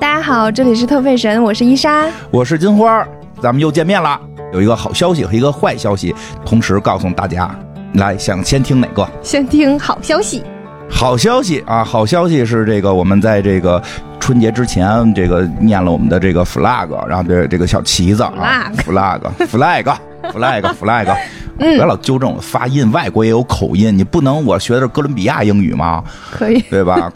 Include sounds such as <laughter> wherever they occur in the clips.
大家好，这里是特费神，我是伊莎。我是金花，咱们又见面了。有一个好消息和一个坏消息，同时告诉大家。来，想先听哪个？先听好消息。好消息啊！好消息是这个，我们在这个春节之前，这个念了我们的这个 flag，然后这这个小旗子啊，flag，flag，flag，flag。别老纠正我发音，外国也有口音，你不能我学的是哥伦比亚英语吗？可以，对吧？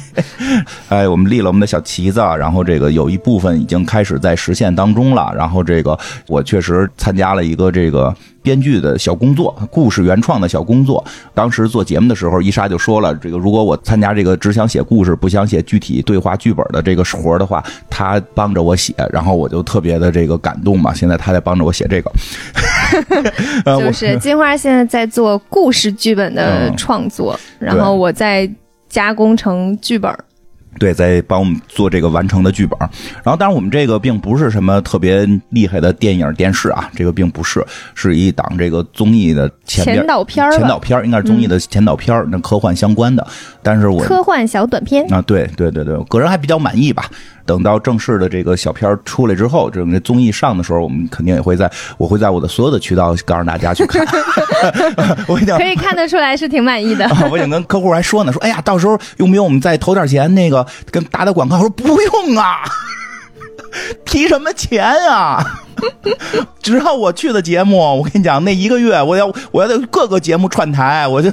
<laughs> 哎，我们立了我们的小旗子，然后这个有一部分已经开始在实现当中了。然后这个我确实参加了一个这个编剧的小工作，故事原创的小工作。当时做节目的时候，伊莎就说了，这个如果我参加这个只想写故事，不想写具体对话剧本的这个活的话，他帮着我写，然后我就特别的这个感动嘛。现在他在帮着我写这个。<laughs> 就是金花现在在做故事剧本的创作，然后我在加工成剧本。对，在帮我们做这个完成的剧本。然后，当然我们这个并不是什么特别厉害的电影电视啊，这个并不是，是一档这个综艺的前导片前导片应该是综艺的前导片那科幻相关的。但是我科幻小短片啊，对对对对，个人还比较满意吧。等到正式的这个小片出来之后，这个综艺上的时候，我们肯定也会在，我会在我的所有的渠道告诉大家去看。<laughs> 我已经可以看得出来是挺满意的。我已经跟客户还说呢，说哎呀，到时候用不用我们再投点钱，那个跟打打广告？说不用啊，<laughs> 提什么钱啊？<laughs> 只要我去的节目，我跟你讲，那一个月我要我要在各个节目串台，我就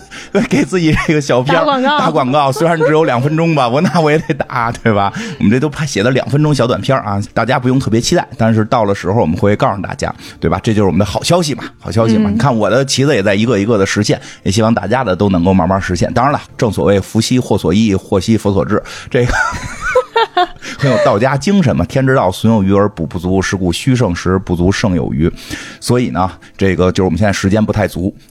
给自己这个小片打广告，虽然只有两分钟吧，我那我也得打，对吧？我们这都拍写的两分钟小短片啊，大家不用特别期待，但是到了时候我们会告诉大家，对吧？这就是我们的好消息嘛，好消息嘛！你看我的旗子也在一个一个的实现，也希望大家的都能够慢慢实现。当然了，正所谓福兮祸所依，祸兮福所至，这个。<laughs> 很有道家精神嘛，天之道，损有余而补不足，是故虚盛时不足，胜有余。所以呢，这个就是我们现在时间不太足。<laughs>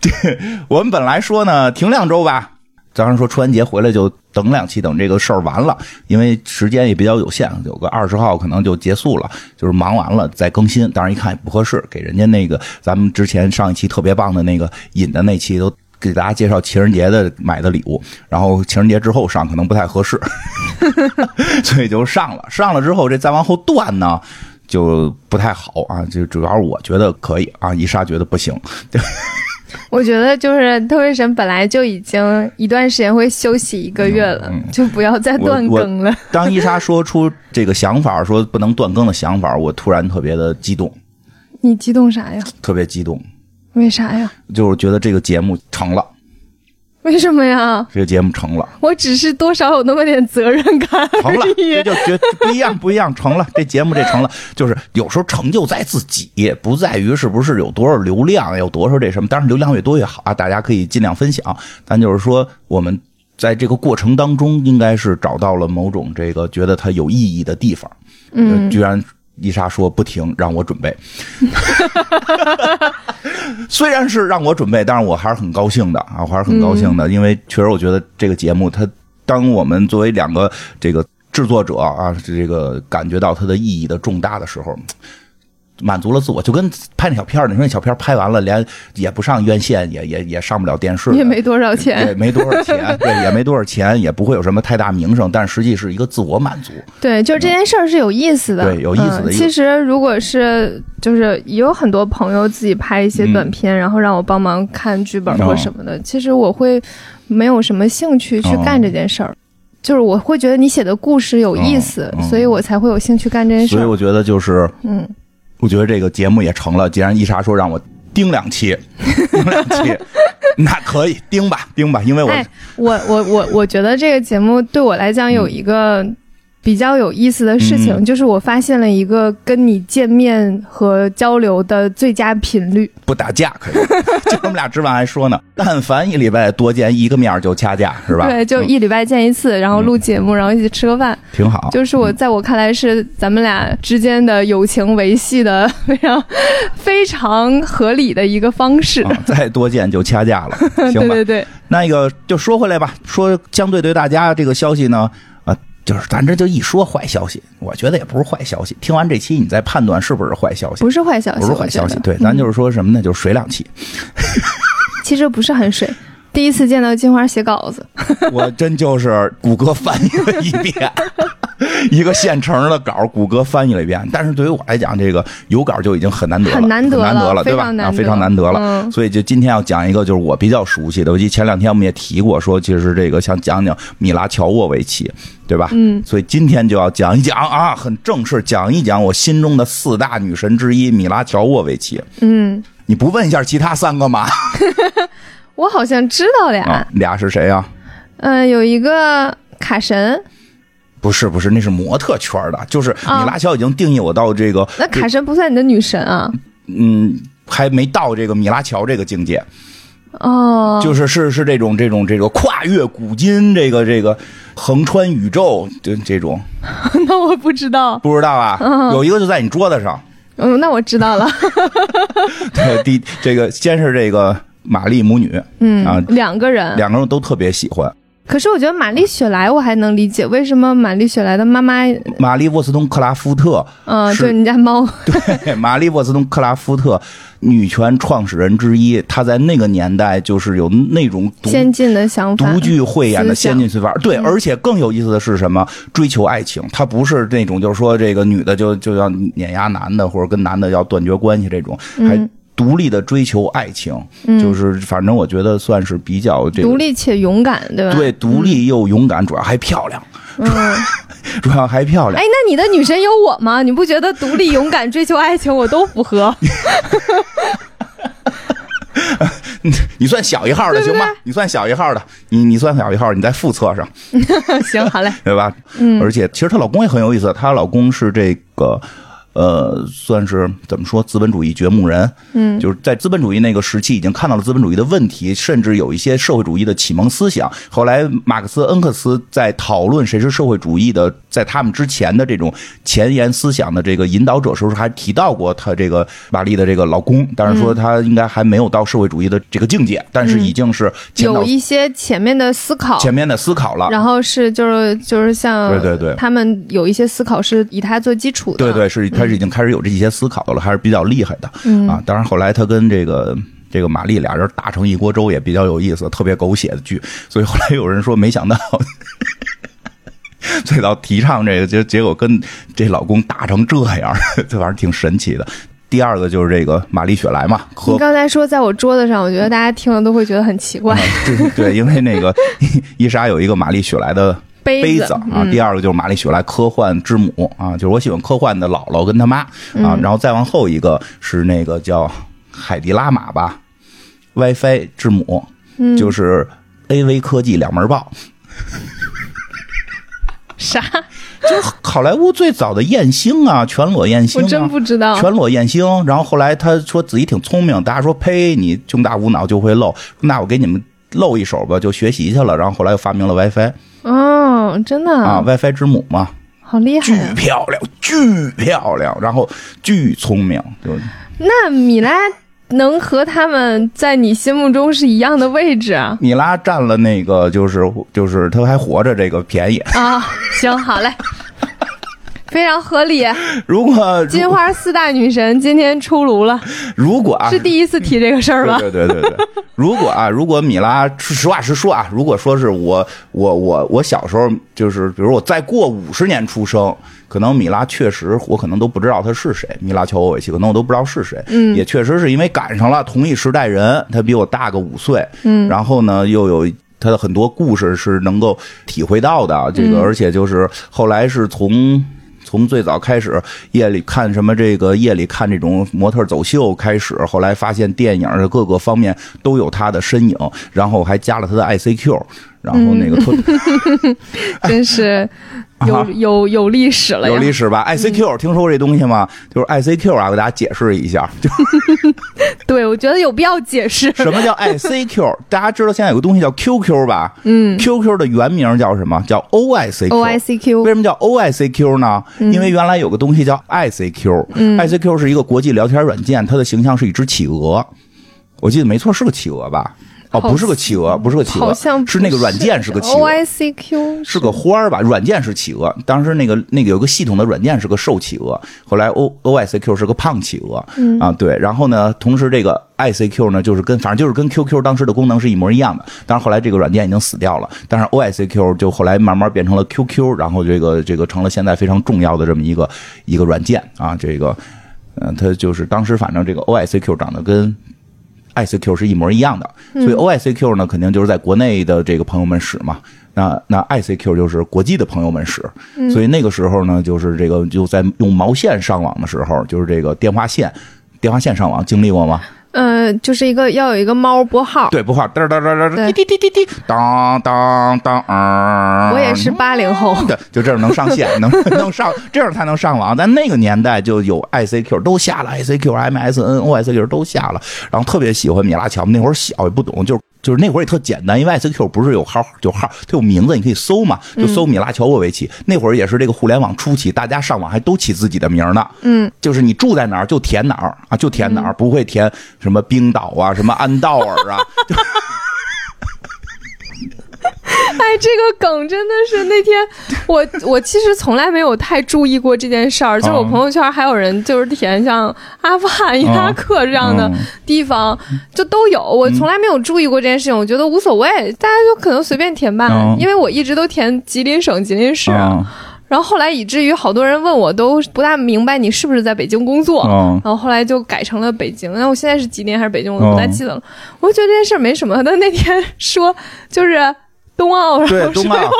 对，我们本来说呢，停两周吧。早上说春节回来就等两期，等这个事儿完了，因为时间也比较有限，有个二十号可能就结束了，就是忙完了再更新。当然一看也不合适，给人家那个咱们之前上一期特别棒的那个引的那期都。给大家介绍情人节的买的礼物，然后情人节之后上可能不太合适，<laughs> 所以就上了。上了之后，这再往后断呢，就不太好啊。就主要是我觉得可以啊，伊莎觉得不行。<laughs> 我觉得就是特别神本来就已经一段时间会休息一个月了，就不要再断更了。当伊莎说出这个想法，说不能断更的想法，我突然特别的激动。你激动啥呀？特别激动。为啥呀？就是觉得这个节目成了。为什么呀？这个节目成了。我只是多少有那么点责任感。成了，这就觉不一样，不一样，成了。这节目这成了，就是有时候成就在自己，不在于是不是有多少流量，有多少这什么。当然，流量越多越好啊，大家可以尽量分享。但就是说，我们在这个过程当中，应该是找到了某种这个觉得它有意义的地方。嗯，居然。伊莎说：“不停，让我准备。<laughs> 虽然是让我准备，但是我还是很高兴的啊，我还是很高兴的，因为确实我觉得这个节目，它当我们作为两个这个制作者啊，这个感觉到它的意义的重大的时候。”满足了自我，就跟拍那小片儿，你说那小片儿拍完了，连也不上院线，也也也上不了电视，也没多少钱，也，没多少钱，<laughs> 对，也没多少钱，也不会有什么太大名声，但实际是一个自我满足。对，就是这件事儿是有意思的，对，有意思的。其实如果是就是也有很多朋友自己拍一些短片，然后让我帮忙看剧本或什么的，其实我会没有什么兴趣去干这件事儿，就是我会觉得你写的故事有意思，所以我才会有兴趣干这件事。所以我觉得就是嗯。我觉得这个节目也成了。既然伊莎说让我盯两期，<laughs> 盯两期，<laughs> 那可以盯吧，盯吧。因为我，我，我，我，我觉得这个节目对我来讲有一个。比较有意思的事情就是，我发现了一个跟你见面和交流的最佳频率。不打架可以，就我们俩吃饭还说呢，但凡一礼拜多见一个面就掐架，是吧？对，就一礼拜见一次，然后录节目，然后一起吃个饭，挺好。就是我在我看来是咱们俩之间的友情维系的非常非常合理的一个方式。再多见就掐架了，<laughs> 行吧？对对对。那个就说回来吧，说相对对大家这个消息呢。就是咱这就一说坏消息，我觉得也不是坏消息。听完这期，你再判断是不是坏消息？不是坏消息，不是坏消息。对，咱就是说什么呢？就是水两期。<laughs> <laughs> 其实不是很水，第一次见到金花写稿子，我真就是谷歌翻译了一遍，<laughs> 一个现成的稿，谷歌翻译了一遍。但是对于我来讲，这个有稿就已经很难得了，很难得了，对吧？啊，非常难得了。所以就今天要讲一个，就是我比较熟悉的。我记得前两天我们也提过，说其实这个想讲讲米拉乔沃维奇，对吧？嗯。所以今天就要讲一讲啊，很正式讲一讲我心中的四大女神之一米拉乔沃维奇。嗯。<laughs> 你不问一下其他三个吗？<laughs> 我好像知道俩，俩是谁呀？嗯，有一个卡神，不是不是，那是模特圈的，就是米拉乔已经定义我到这个。那卡神不算你的女神啊？嗯，还没到这个米拉乔这个境界。哦，就是是是这种这种这个跨越古今，这个这个横穿宇宙的这种。<laughs> 那我不知道，不知道啊？有一个就在你桌子上。嗯，那我知道了。<laughs> 对，第这个先是这个。玛丽母女，嗯啊，两个人，两个人都特别喜欢。可是我觉得玛丽雪莱我还能理解，为什么玛丽雪莱的妈妈玛丽沃斯通克拉夫特，嗯，就是你家猫，<laughs> 对，玛丽沃斯通克拉夫特，女权创始人之一，她在那个年代就是有那种先进的想法，独具慧眼的先进思法。对，而且更有意思的是什么？追求爱情，她不是那种就是说这个女的就就要碾压男的，或者跟男的要断绝关系这种，还。独立的追求爱情，就是反正我觉得算是比较这独立且勇敢，对吧？对，独立又勇敢，主要还漂亮，嗯 <laughs> 主要还漂亮。哎，那你的女神有我吗？你不觉得独立、勇敢、追求爱情我都符合？<laughs> 你算小一号的行吗？你算小一号的，你你算小一号，你在副册上。<laughs> 行，好嘞，对吧？嗯。而且其实她老公也很有意思，她老公是这个。呃，算是怎么说资本主义掘墓人，嗯，就是在资本主义那个时期已经看到了资本主义的问题，甚至有一些社会主义的启蒙思想。后来马克思、恩格斯在讨论谁是社会主义的，在他们之前的这种前沿思想的这个引导者时候，还提到过他这个玛丽的这个老公，但是说他应该还没有到社会主义的这个境界，但是已经是有一些前面的思考，前面的思考了。然后是就是就是像对对对，他们有一些思考是以他做基础的，对对是他。已经开始有这些思考了，还是比较厉害的啊！当然，后来他跟这个这个玛丽俩人打成一锅粥，也比较有意思，特别狗血的剧。所以后来有人说，没想到 <laughs> 最早提倡这个，结结果跟这老公打成这样，这玩意儿挺神奇的。第二个就是这个玛丽雪莱嘛，你刚才说在我桌子上，我觉得大家听了都会觉得很奇怪。对对，因为那个 <laughs> 伊莎有一个玛丽雪莱的。杯子啊，第二个就是玛丽雪莱科幻之母啊，就是我喜欢科幻的姥姥跟他妈啊，然后再往后一个是那个叫海迪拉玛吧，WiFi 之母，就是 AV 科技两门报。啥？就是好莱坞最早的艳星啊，全裸艳星。我真不知道。全裸艳星，然后后来他说自己挺聪明，大家说呸，你胸大无脑就会露，那我给你们露一手吧，就学习去了，然后后来又发明了 WiFi。哦，真的啊，WiFi 之母嘛，好厉害，巨漂亮，巨漂亮，然后巨聪明，就那米拉能和他们在你心目中是一样的位置啊？米拉占了那个，就是就是他还活着这个便宜。啊，行，好嘞。非常合理。如果金花四大女神今天出炉了，如果啊是第一次提这个事儿吧？对对对对对。<laughs> 如果啊，如果米拉实话实说啊，如果说是我我我我小时候就是，比如我再过五十年出生，可能米拉确实我可能都不知道她是谁，米拉乔沃维奇可能我都不知道是谁。嗯，也确实是因为赶上了同一时代人，她比我大个五岁。嗯，然后呢，又有她的很多故事是能够体会到的。这个，而且就是后来是从。从最早开始夜里看什么这个夜里看这种模特走秀开始，后来发现电影的各个方面都有他的身影，然后还加了他的 ICQ，然后那个 <laughs> 特，真是。有有有历史了，有历史吧？ICQ 听说过这东西吗？就是 ICQ 啊，给大家解释一下。就 <laughs> <laughs> 对，我觉得有必要解释。什么叫 ICQ？<laughs> 大家知道现在有个东西叫 QQ 吧？嗯，QQ 的原名叫什么？叫 OICQ。OICQ 为什么叫 OICQ 呢？因为原来有个东西叫 ICQ，ICQ 是一个国际聊天软件，它的形象是一只企鹅。我记得没错，是个企鹅吧？哦，不是个企鹅，不是个企鹅，好像是那个软件是个企鹅。O I C Q 是个花儿吧？软件是企鹅，当时那个那个有个系统的软件是个瘦企鹅，后来 O O I C Q 是个胖企鹅，嗯。啊对，然后呢，同时这个 I C Q 呢，就是跟反正就是跟 Q Q 当时的功能是一模一样的，但是后来这个软件已经死掉了，但是 O I C Q 就后来慢慢变成了 Q Q，然后这个这个成了现在非常重要的这么一个一个软件啊，这个嗯、它就是当时反正这个 O I C Q 长得跟 ICQ 是一模一样的，所以 OICQ 呢，肯定就是在国内的这个朋友们使嘛。那那 ICQ 就是国际的朋友们使，所以那个时候呢，就是这个就在用毛线上网的时候，就是这个电话线，电话线上网经历过吗？呃，就是一个要有一个猫拨号。对，拨号嘚嘚嘚嘚对滴滴滴滴滴，当当当，嗯，我也是八零后，对，就这样能上线，能 <laughs> 能上，这样才能上网。但那个年代就有 ICQ，都下了 ICQ、MSN、OICQ 都下了，然后特别喜欢米拉乔。那会儿小也不懂，就是就是那会儿也特简单，因为 ICQ 不是有号就号，它有名字，你可以搜嘛，就搜米拉乔沃维奇。那会儿也是这个互联网初期，大家上网还都起自己的名儿呢。嗯，就是你住在哪儿就填哪儿啊，就填哪儿，不会填什么冰岛啊，什么安道尔啊。<laughs> <laughs> 哎，这个梗真的是那天我我其实从来没有太注意过这件事儿，就是我朋友圈还有人就是填像阿富汗、伊拉克这样的嗯地方，就都有。我从来没有注意过这件事情，我觉得无所谓，大家就可能随便填吧嗯，因为我一直都填吉林省、吉林市。嗯然后后来以至于好多人问我都不大明白你是不是在北京工作，嗯然后后来就改成了北京。那我现在是吉林还是北京，我不太记得了。我就觉得这件事儿没什么。但那天说就是冬奥，然对，冬奥，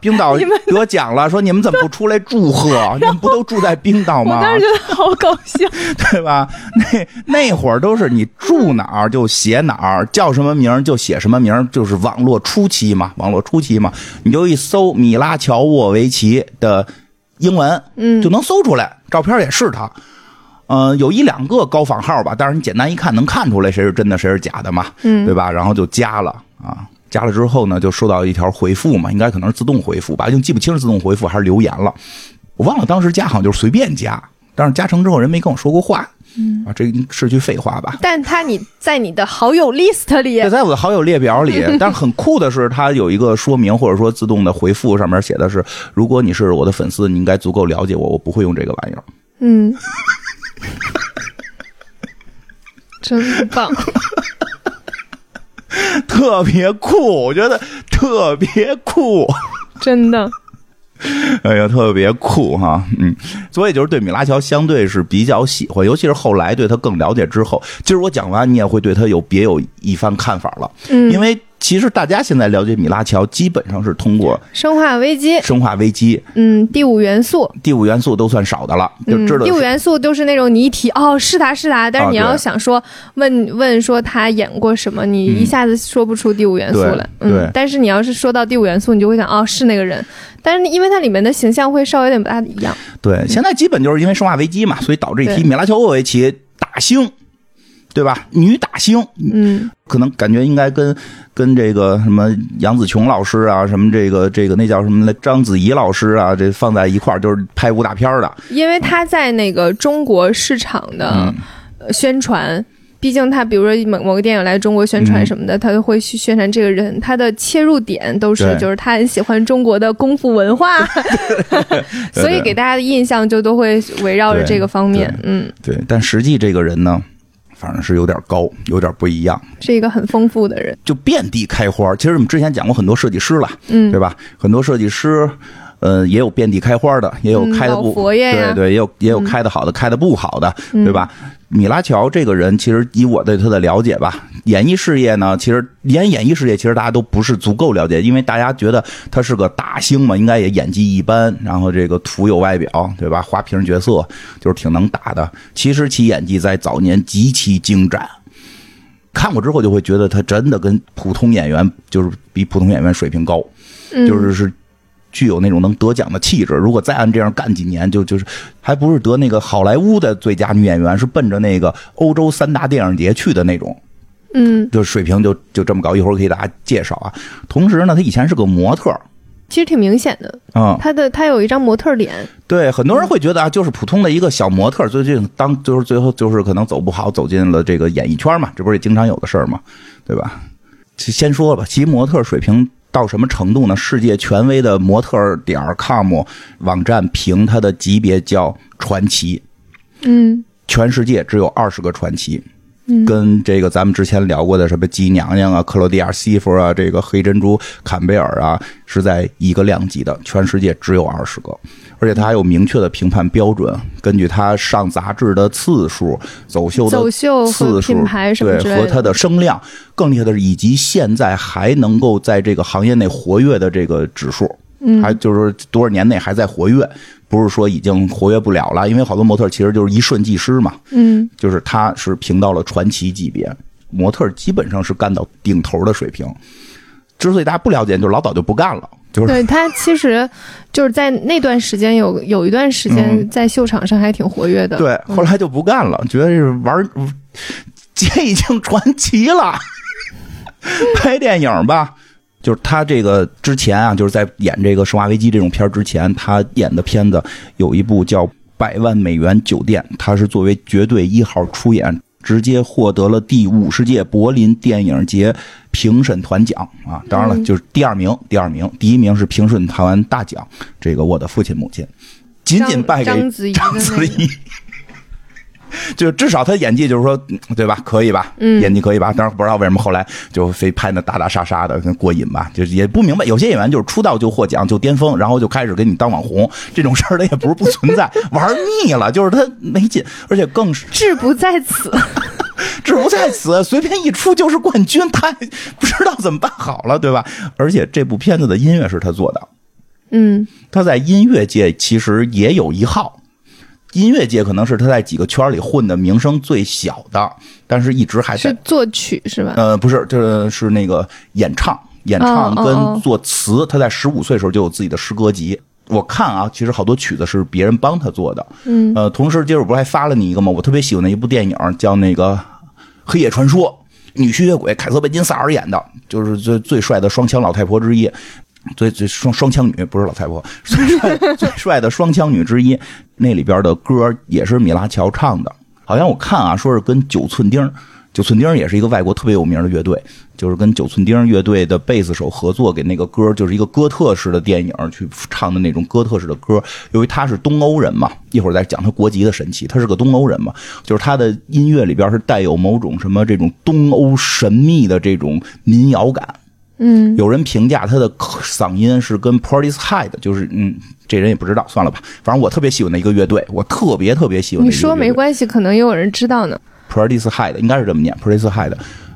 冰岛得奖了，说你们怎么不出来祝贺？你们不都住在冰岛我吗？当时觉得好搞笑。<laughs> 对吧？那那会儿都是你住哪儿就写哪儿，叫什么名儿就写什么名儿，就是网络初期嘛，网络初期嘛，你就一搜米拉乔沃维奇的英文，嗯就能搜出来，照片也是他。嗯、有一两个高仿号吧，但是你简单一看能看出来谁是真的谁是假的嘛，嗯对吧？然后就加了啊，加了之后呢，就收到一条回复嘛，应该可能是自动回复吧，已经记不清是自动回复还是留言了，我忘了当时加好像就是随便加，但是加成之后人没跟我说过话，嗯啊，这是句废话吧？但他你在你的好友 list 里对，，在我的好友列表里，<laughs> 但是很酷的是，他有一个说明或者说自动的回复，上面写的是：如果你是我的粉丝，你应该足够了解我，我不会用这个玩意儿。嗯，<laughs> 真棒。特别酷，我觉得特别酷，真的，<laughs> 哎呀，特别酷哈，嗯，所以就是对米拉乔相对是比较喜欢，尤其是后来对他更了解之后，今儿我讲完，你也会对他有别有一番看法了，嗯，因为其实大家现在了解米拉乔，基本上是通过生化危机，《生化危机》嗯，第五元素，第五元素都算少的了，就嗯知道，第五元素都是那种你一提哦是他是他，但是你要想说问问说他演过什么，你一下子说不出第五元素来，嗯，但是你要是说到第五元素，你就会想哦是那个人，但是因为它里面的形象会稍微有点不大一样，对，现在基本就是因为生化危机嘛，所以导致一提米拉乔沃维奇大星，对吧？女打星，嗯可能感觉应该跟跟这个什么杨紫琼老师啊，什么这个这个那叫什么来，章子怡老师啊，这放在一块儿就是拍武打片儿的。因为他在那个中国市场的宣传。毕竟他，比如说某某个电影来中国宣传什么的，他都会去宣传这个人。他的切入点都是，就是他很喜欢中国的功夫文化，<laughs> 所以给大家的印象就都会围绕着这个方面。嗯，对，但实际这个人呢，反正是有点高，有点不一样，是一个很丰富的人。就遍地开花。其实我们之前讲过很多设计师了，嗯对吧？很多设计师。呃，也有遍地开花的，也有开的不、对对，也有也有开的好的，开的不好的，对吧？米拉乔这个人，其实以我对他的了解吧，演艺事业呢，其实演演艺事业，其实大家都不是足够了解，因为大家觉得他是个大星嘛，应该也演技一般，然后这个土有外表，对吧？花瓶角色就是挺能打的。其实其演技在早年极其精湛，看过之后就会觉得他真的跟普通演员就是比普通演员水平高，嗯，就是是具有那种能得奖的气质。如果再按这样干几年，就就是还不是得那个好莱坞的最佳女演员，是奔着那个欧洲三大电影节去的那种，嗯，就水平就就这么高。一会儿给大家介绍啊。同时呢，她以前是个模特。其实挺明显的。嗯，他的他有一张模特脸，对，很多人会觉得啊，就是普通的一个小模特，最近当就是最后就是可能走不好，走进了这个演艺圈嘛，这不是也经常有的事儿嘛，对吧？先说吧，其模特水平到什么程度呢？世界权威的模特点 com 网站评它的级别叫传奇，嗯全世界只有二十个传奇。嗯跟这个咱们之前聊过的什么吉娘娘啊、克罗地亚西弗啊、这个黑珍珠坎贝尔啊，是在一个量级的，全世界只有二十个，而且他还有明确的评判标准，根据他上杂志的次数、走秀的次数品牌什么之对，和他的声量，更厉害的是，以及现在还能够在这个行业内活跃的这个指数，嗯。还就是说多少年内还在活跃，不是说已经活跃不了了，因为好多模特其实就是一瞬即逝嘛，嗯。就是他是评到了传奇级别，模特基本上是干到顶头的水平。之所以大家不了解，就是老早就不干了，就是对他其实就是在那段时间有有一段时间嗯在秀场上还挺活跃的，对，后来就不干了，觉得是玩儿，姐已经传奇了，<laughs> 拍电影吧。就是他这个之前啊，就是在演这个《生化危机》这种片儿之前，他演的片子有一部叫《百万美元酒店》，他是作为绝对一号出演，直接获得了第五十届柏林电影节评审团奖啊！当然了，嗯就是第二名，第二名，第一名是评审团大奖，这个我的父亲母亲，仅仅败给章子怡。<laughs> 就至少他演技就是说，嗯对吧？可以吧？嗯演技可以吧？当然不知道为什么后来就非拍那打打杀杀的，跟过瘾吧？就是也不明白，有些演员就是出道就获奖就巅峰，然后就开始给你当网红，这种事儿他也不是不存在，玩腻了，就是他没劲，而且更是志不在此，<laughs> 志不在此，随便一出就是冠军，他也不知道怎么办好了，对吧？而且这部片子的音乐是他做的，嗯他在音乐界其实也有一号。音乐界可能是他在几个圈里混的名声最小的，但是一直还在是作曲是吧？呃，不是，这是那个演唱，演唱跟作词。他在十五岁时候就有自己的诗歌集。我看啊，其实好多曲子是别人帮他做的。嗯呃，同时今儿我不是还发了你一个吗？我特别喜欢的一部电影叫那个《黑夜传说》，女吸血鬼凯瑟·贝金萨尔演的，就是最最帅的双枪老太婆之一。最最双双枪女不是老太婆，<laughs> 最帅最帅的双枪女之一。那里边的歌也是米拉乔唱的，好像我看啊，说是跟九寸钉，九寸钉也是一个外国特别有名的乐队，就是跟九寸钉乐队的贝斯手合作，给那个歌就是一个哥特式的电影去唱的那种哥特式的歌。由于他是东欧人嘛，一会儿再讲他国籍的神奇，他是个东欧人嘛，就是他的音乐里边是带有某种什么这种东欧神秘的这种民谣感。嗯有人评价他的嗓音是跟 Portishead，就是嗯，这人也不知道，算了吧。反正我特别喜欢的一个乐队，我特别特别喜欢你说。没关系，可能也有人知道呢。Portishead 应该是这么念，Portishead，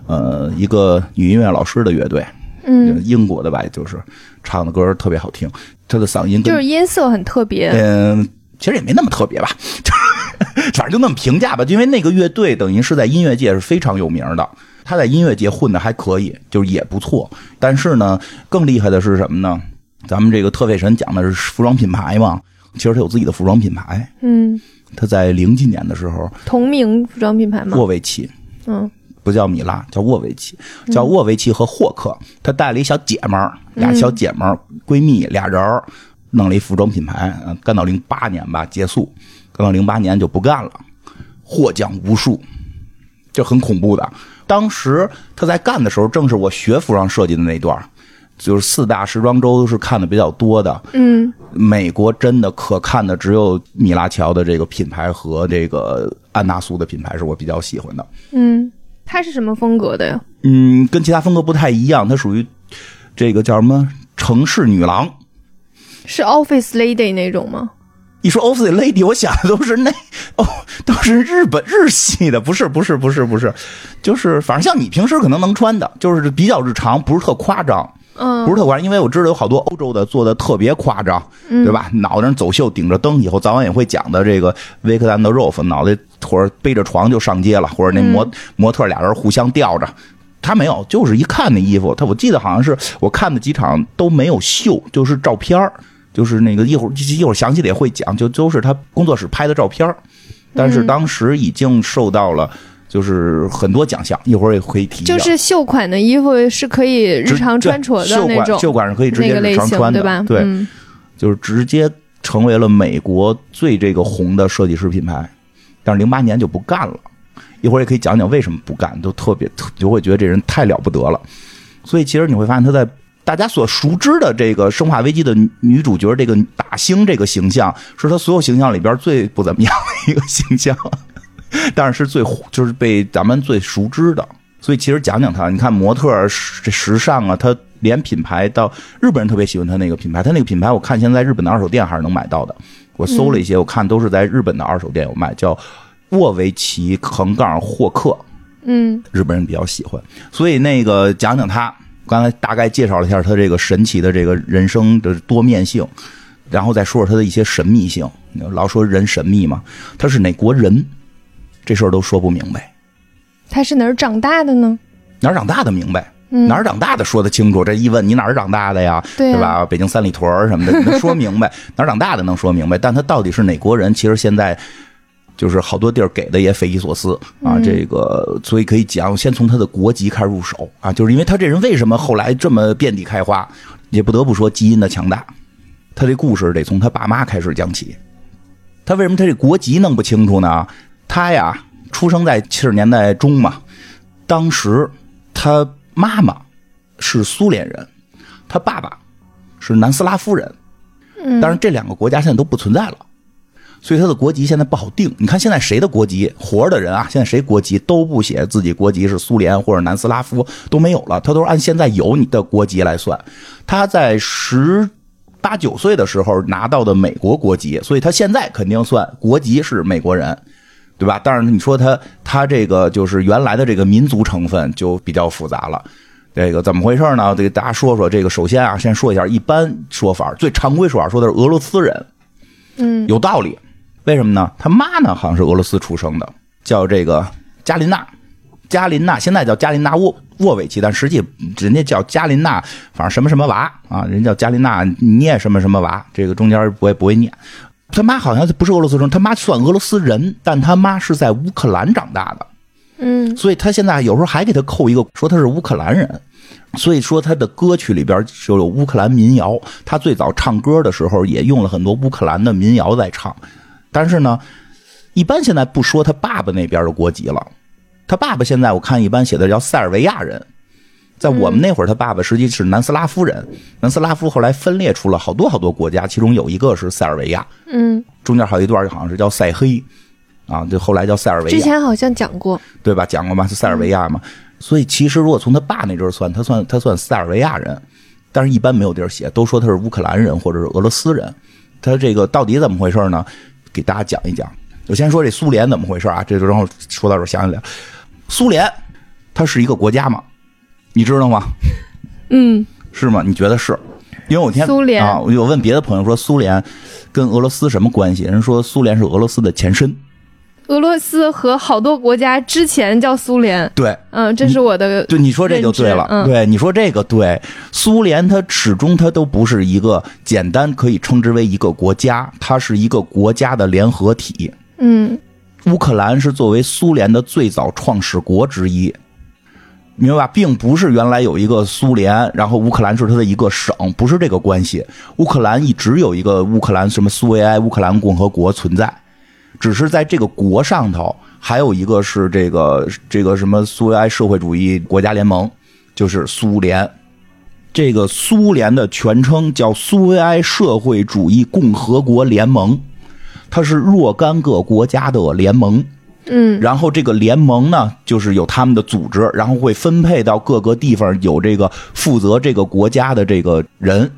呃，一个女音乐老师的乐队，嗯，英国的吧，就是唱的歌特别好听，他的嗓音就是音色很特别。嗯，其实也没那么特别吧，就 <laughs> 是反正就那么评价吧。因为那个乐队等于是在音乐界是非常有名的，他在音乐界混的还可以，就是也不错。但是呢，更厉害的是什么呢？咱们这个特费神讲的是服装品牌嘛，其实他有自己的服装品牌。嗯，他在零几年的时候，同名服装品牌吗？沃维奇嗯不叫米拉，叫沃维奇，叫沃维奇和霍克，他带了一小姐们儿，俩小姐们儿闺蜜俩人儿，弄了一服装品牌，嗯，干到零八年吧结束，干到零八年就不干了，获奖无数，这很恐怖的。当时他在干的时候，正是我学服装设计的那段就是四大时装周都是看的比较多的，嗯美国真的可看的只有米拉乔的这个品牌和这个安娜苏的品牌是我比较喜欢的。嗯，它是什么风格的呀？嗯，跟其他风格不太一样，它属于这个叫什么城市女郎。是 Office Lady 那种吗？一说 Office Lady，我想的都是那哦，都是日本日系的，不是不是不是不是，就是反正像你平时可能能穿的，就是比较日常，不是特夸张，嗯不是特夸张，因为我知道有好多欧洲的做的特别夸张，对吧？脑袋上走秀，顶着灯，以后早晚也会讲的这个维克兰德 Rolf，脑袋或者背着床就上街了，或者那模、模特俩人互相吊着。他没有，就是一看那衣服，他我记得好像是我看的几场都没有秀，就是照片儿就是那个一会儿一会儿详细的也会讲，就都是他工作室拍的照片儿但是当时已经受到了就是很多奖项，一会儿也可以提。就是秀款的衣服是可以日常穿着的那种，秀款是可以直接日常穿的，对吧？对，嗯就是直接成为了美国最这个红的设计师品牌，但是零八年就不干了。一会儿也可以讲讲为什么不干，都特别特就会觉得这人太了不得了。所以其实你会发现，他在大家所熟知的这个《生化危机》的女主角这个打星这个形象，是他所有形象里边最不怎么样的一个形象，<laughs> 但是是最就是被咱们最熟知的。所以其实讲讲他，你看模特这时尚啊，他连品牌到日本人特别喜欢他那个品牌，他那个品牌我看现在日本的二手店还是能买到的。我搜了一些，我看都是在日本的二手店有卖，叫沃维奇横杠霍克。嗯，日本人比较喜欢，所以那个讲讲他，刚才大概介绍了一下他这个神奇的这个人生的多面性，然后再说说他的一些神秘性。老说人神秘嘛，他是哪国人？这事儿都说不明白。他是哪儿长大的呢？哪儿长大的明白，哪儿长大的说得清楚。这一问你哪儿长大的呀？对吧？北京三里屯什么的，能说明白。<laughs> 哪儿长大的能说明白，但他到底是哪国人？其实现在。就是好多地儿给的也匪夷所思啊，这个所以可以讲，先从他的国籍开始入手啊，就是因为他这人为什么后来这么遍地开花，也不得不说基因的强大。他这故事得从他爸妈开始讲起。他为什么他这国籍弄不清楚呢？他呀，出生在七十年代中嘛，当时他妈妈是苏联人，他爸爸是南斯拉夫人，但是这两个国家现在都不存在了。所以他的国籍现在不好定。你看现在谁的国籍，活着的人啊，现在谁国籍都不写自己国籍是苏联或者南斯拉夫都没有了，他都是按现在有你的国籍来算。他在十八九岁的时候拿到的美国国籍，所以他现在肯定算国籍是美国人，对吧？但是你说他他这个就是原来的这个民族成分就比较复杂了。这个怎么回事呢？得给大家说说。这个首先啊，先说一下一般说法，最常规说法说的是俄罗斯人，嗯，有道理。为什么呢？他妈呢？好像是俄罗斯出生的，叫这个加琳娜，加琳娜现在叫加琳娜沃沃维奇，但实际人家叫加琳娜，反正什么什么娃啊，人叫加琳娜念什么什么娃，这个中间不会不会念。他妈好像不是俄罗斯生，他妈算俄罗斯人，但他妈是在乌克兰长大的，嗯，所以他现在有时候还给他扣一个，说他是乌克兰人。所以说他的歌曲里边就有乌克兰民谣，他最早唱歌的时候也用了很多乌克兰的民谣在唱。但是呢，一般现在不说他爸爸那边的国籍了。他爸爸现在我看一般写的叫塞尔维亚人，在我们那会儿，他爸爸实际是南斯拉夫人。南斯拉夫后来分裂出了好多好多国家，其中有一个是塞尔维亚。嗯，中间还有一段好像是叫塞黑，啊，就后来叫塞尔维亚。之前好像讲过，对吧？讲过吗？是塞尔维亚嘛？所以其实如果从他爸那阵儿算，他算他算塞尔维亚人，但是一般没有地儿写，都说他是乌克兰人或者是俄罗斯人。他这个到底怎么回事呢？给大家讲一讲。我先说这苏联怎么回事啊？这就然后说到这想起来，苏联它是一个国家吗？你知道吗？嗯，是吗？你觉得是？因为我天苏联啊，我有问别的朋友说苏联跟俄罗斯什么关系？人说苏联是俄罗斯的前身。俄罗斯和好多国家之前叫苏联，对，嗯，这是我的，对，你说这就对了，对，你说这个对，苏联它始终它都不是一个简单可以称之为一个国家，它是一个国家的联合体，嗯，乌克兰是作为苏联的最早创始国之一，明白吧？并不是原来有一个苏联，然后乌克兰是它的一个省，不是这个关系，乌克兰一直有一个乌克兰什么苏维埃乌克兰共和国存在。只是在这个国上头，还有一个是这个这个什么苏维埃社会主义国家联盟，就是苏联。这个苏联的全称叫苏维埃社会主义共和国联盟，它是若干个国家的联盟。嗯，然后这个联盟呢，就是有他们的组织，然后会分配到各个地方，有这个负责这个国家的这个人，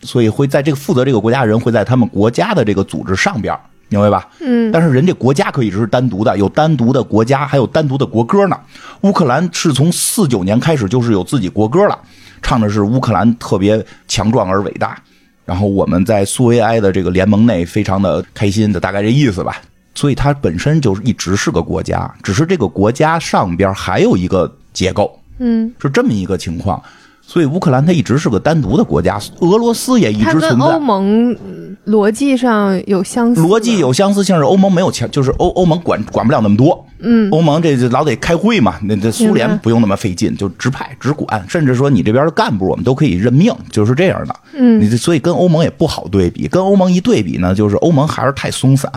所以会在这个负责这个国家人会在他们国家的这个组织上边。明白吧？嗯，但是人家国家可以是单独的，有单独的国家，还有单独的国歌呢。乌克兰是从四九年开始就是有自己国歌了，唱的是乌克兰特别强壮而伟大。然后我们在苏维埃的这个联盟内非常的开心的，大概这意思吧。所以它本身就是一直是个国家，只是这个国家上边还有一个结构，嗯，是这么一个情况。所以乌克兰它一直是个单独的国家，俄罗斯也一直存在。它跟欧盟逻辑上有相似，逻辑有相似性是欧盟没有强，就是欧欧盟管管不了那么多。嗯，欧盟这就老得开会嘛，那这苏联不用那么费劲，就直派直管，甚至说你这边的干部我们都可以任命，就是这样的。嗯，你所以跟欧盟也不好对比，跟欧盟一对比呢，就是欧盟还是太松散。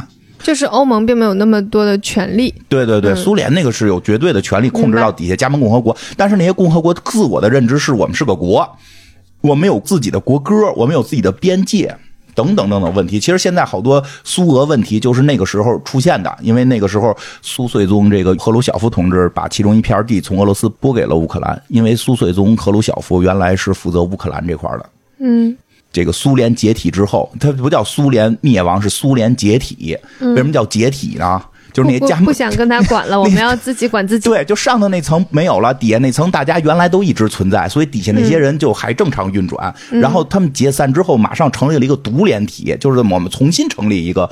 就是欧盟并没有那么多的权利。对对对，苏联那个是有绝对的权利控制到底下加盟共和国，但是那些共和国自我的认知是我们是个国，我们有自己的国歌，我们有自己的边界。等等等等问题，其实现在好多苏俄问题就是那个时候出现的，因为那个时候苏穗宗这个赫鲁晓夫同志把其中一片地从俄罗斯拨给了乌克兰，因为苏穗宗赫鲁晓夫原来是负责乌克兰这块的。嗯，这个苏联解体之后，它不叫苏联灭亡，是苏联解体。为什么叫解体呢？就是那家不想跟他管了，<laughs> 我们要自己管自己。对，就上头那层没有了，底下那层大家原来都一直存在，所以底下那些人就还正常运转。然后他们解散之后，马上成立了一个独联体，就是我们重新成立一个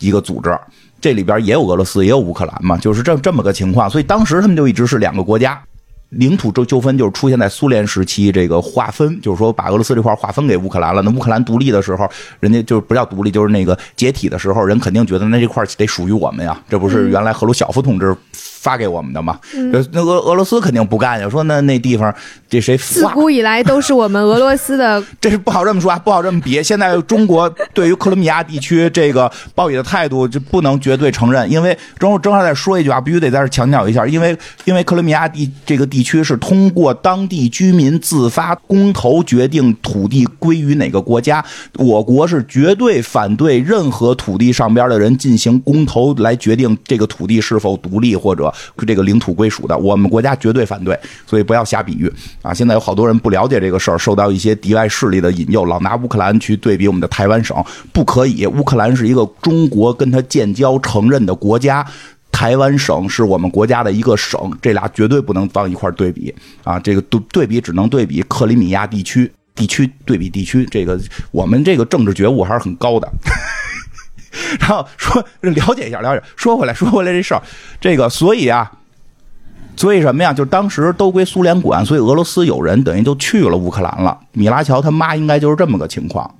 一个组织，这里边也有俄罗斯，也有乌克兰嘛，就是这这么个情况。所以当时他们就一直是两个国家。领土纠纠纷就是出现在苏联时期，这个划分就是说把俄罗斯这块划分给乌克兰了。那乌克兰独立的时候，人家就不叫独立，就是那个解体的时候，人肯定觉得那这块得属于我们呀。这不是原来赫鲁晓夫同志。发给我们的嘛？那俄俄罗斯肯定不干呀！说那那地方这谁？自古以来都是我们俄罗斯的。<laughs> 这是不好这么说啊，不好这么比。现在中国对于克里米亚地区这个报以的态度就不能绝对承认，因为正好正好再说一句啊，必须得在这强调一下，因为因为克里米亚地这个地区是通过当地居民自发公投决定土地归于哪个国家，我国是绝对反对任何土地上边的人进行公投来决定这个土地是否独立或者。这个领土归属的，我们国家绝对反对，所以不要瞎比喻啊！现在有好多人不了解这个事儿，受到一些敌外势力的引诱，老拿乌克兰去对比我们的台湾省，不可以。乌克兰是一个中国跟他建交承认的国家，台湾省是我们国家的一个省，这俩绝对不能放一块对比啊！这个对对比只能对比克里米亚地区，地区对比地区，这个我们这个政治觉悟还是很高的。<laughs> 然后说了解一下，了解。说回来，说回来这事儿，这个所以啊，所以什么呀？就当时都归苏联管，所以俄罗斯有人等于就去了乌克兰了。米拉乔他妈应该就是这么个情况，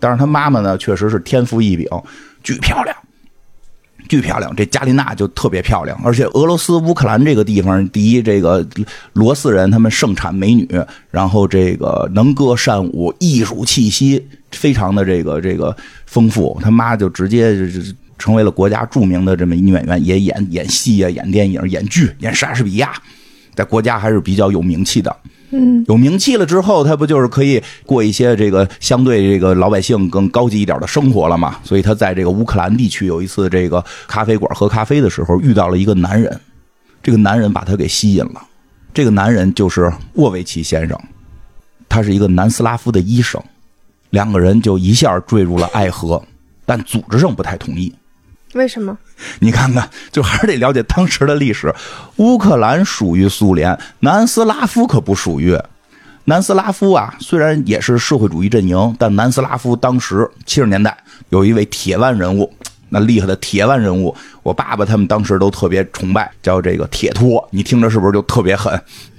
但是他妈妈呢，确实是天赋异禀，巨漂亮。巨漂亮，这加琳娜就特别漂亮，而且俄罗斯乌克兰这个地方，第一，这个罗斯人他们盛产美女，然后这个能歌善舞，艺术气息非常的这个这个丰富。他妈就直接成为了国家著名的这么一女演员，也演演戏啊，演电影，演剧，演莎士比亚，在国家还是比较有名气的。嗯，有名气了之后，他不就是可以过一些这个相对这个老百姓更高级一点的生活了嘛？所以他在这个乌克兰地区有一次这个咖啡馆喝咖啡的时候，遇到了一个男人，这个男人把他给吸引了。这个男人就是沃维奇先生，他是一个南斯拉夫的医生，两个人就一下坠入了爱河，但组织上不太同意。为什么？你看看，就还是得了解当时的历史。乌克兰属于苏联，南斯拉夫可不属于。南斯拉夫啊，虽然也是社会主义阵营，但南斯拉夫当时七十年代有一位铁腕人物，那厉害的铁腕人物，我爸爸他们当时都特别崇拜，叫这个铁托。你听着是不是就特别狠？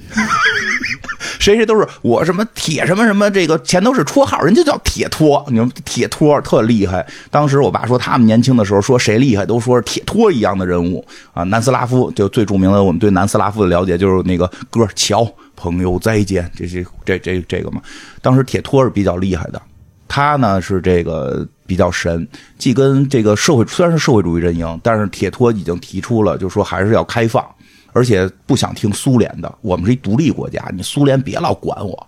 <laughs> 谁谁都是我什么铁什么什么，这个前头是绰号，人家叫铁托。你说铁托特厉害。当时我爸说他们年轻的时候说谁厉害，都说是铁托一样的人物啊。南斯拉夫就最著名的，我们对南斯拉夫的了解就是那个歌《桥朋友再见》，这这这这这个嘛。当时铁托是比较厉害的，他呢是这个比较神，既跟这个社会虽然是社会主义阵营，但是铁托已经提出了，就说还是要开放。而且不想听苏联的，我们是一独立国家，你苏联别老管我。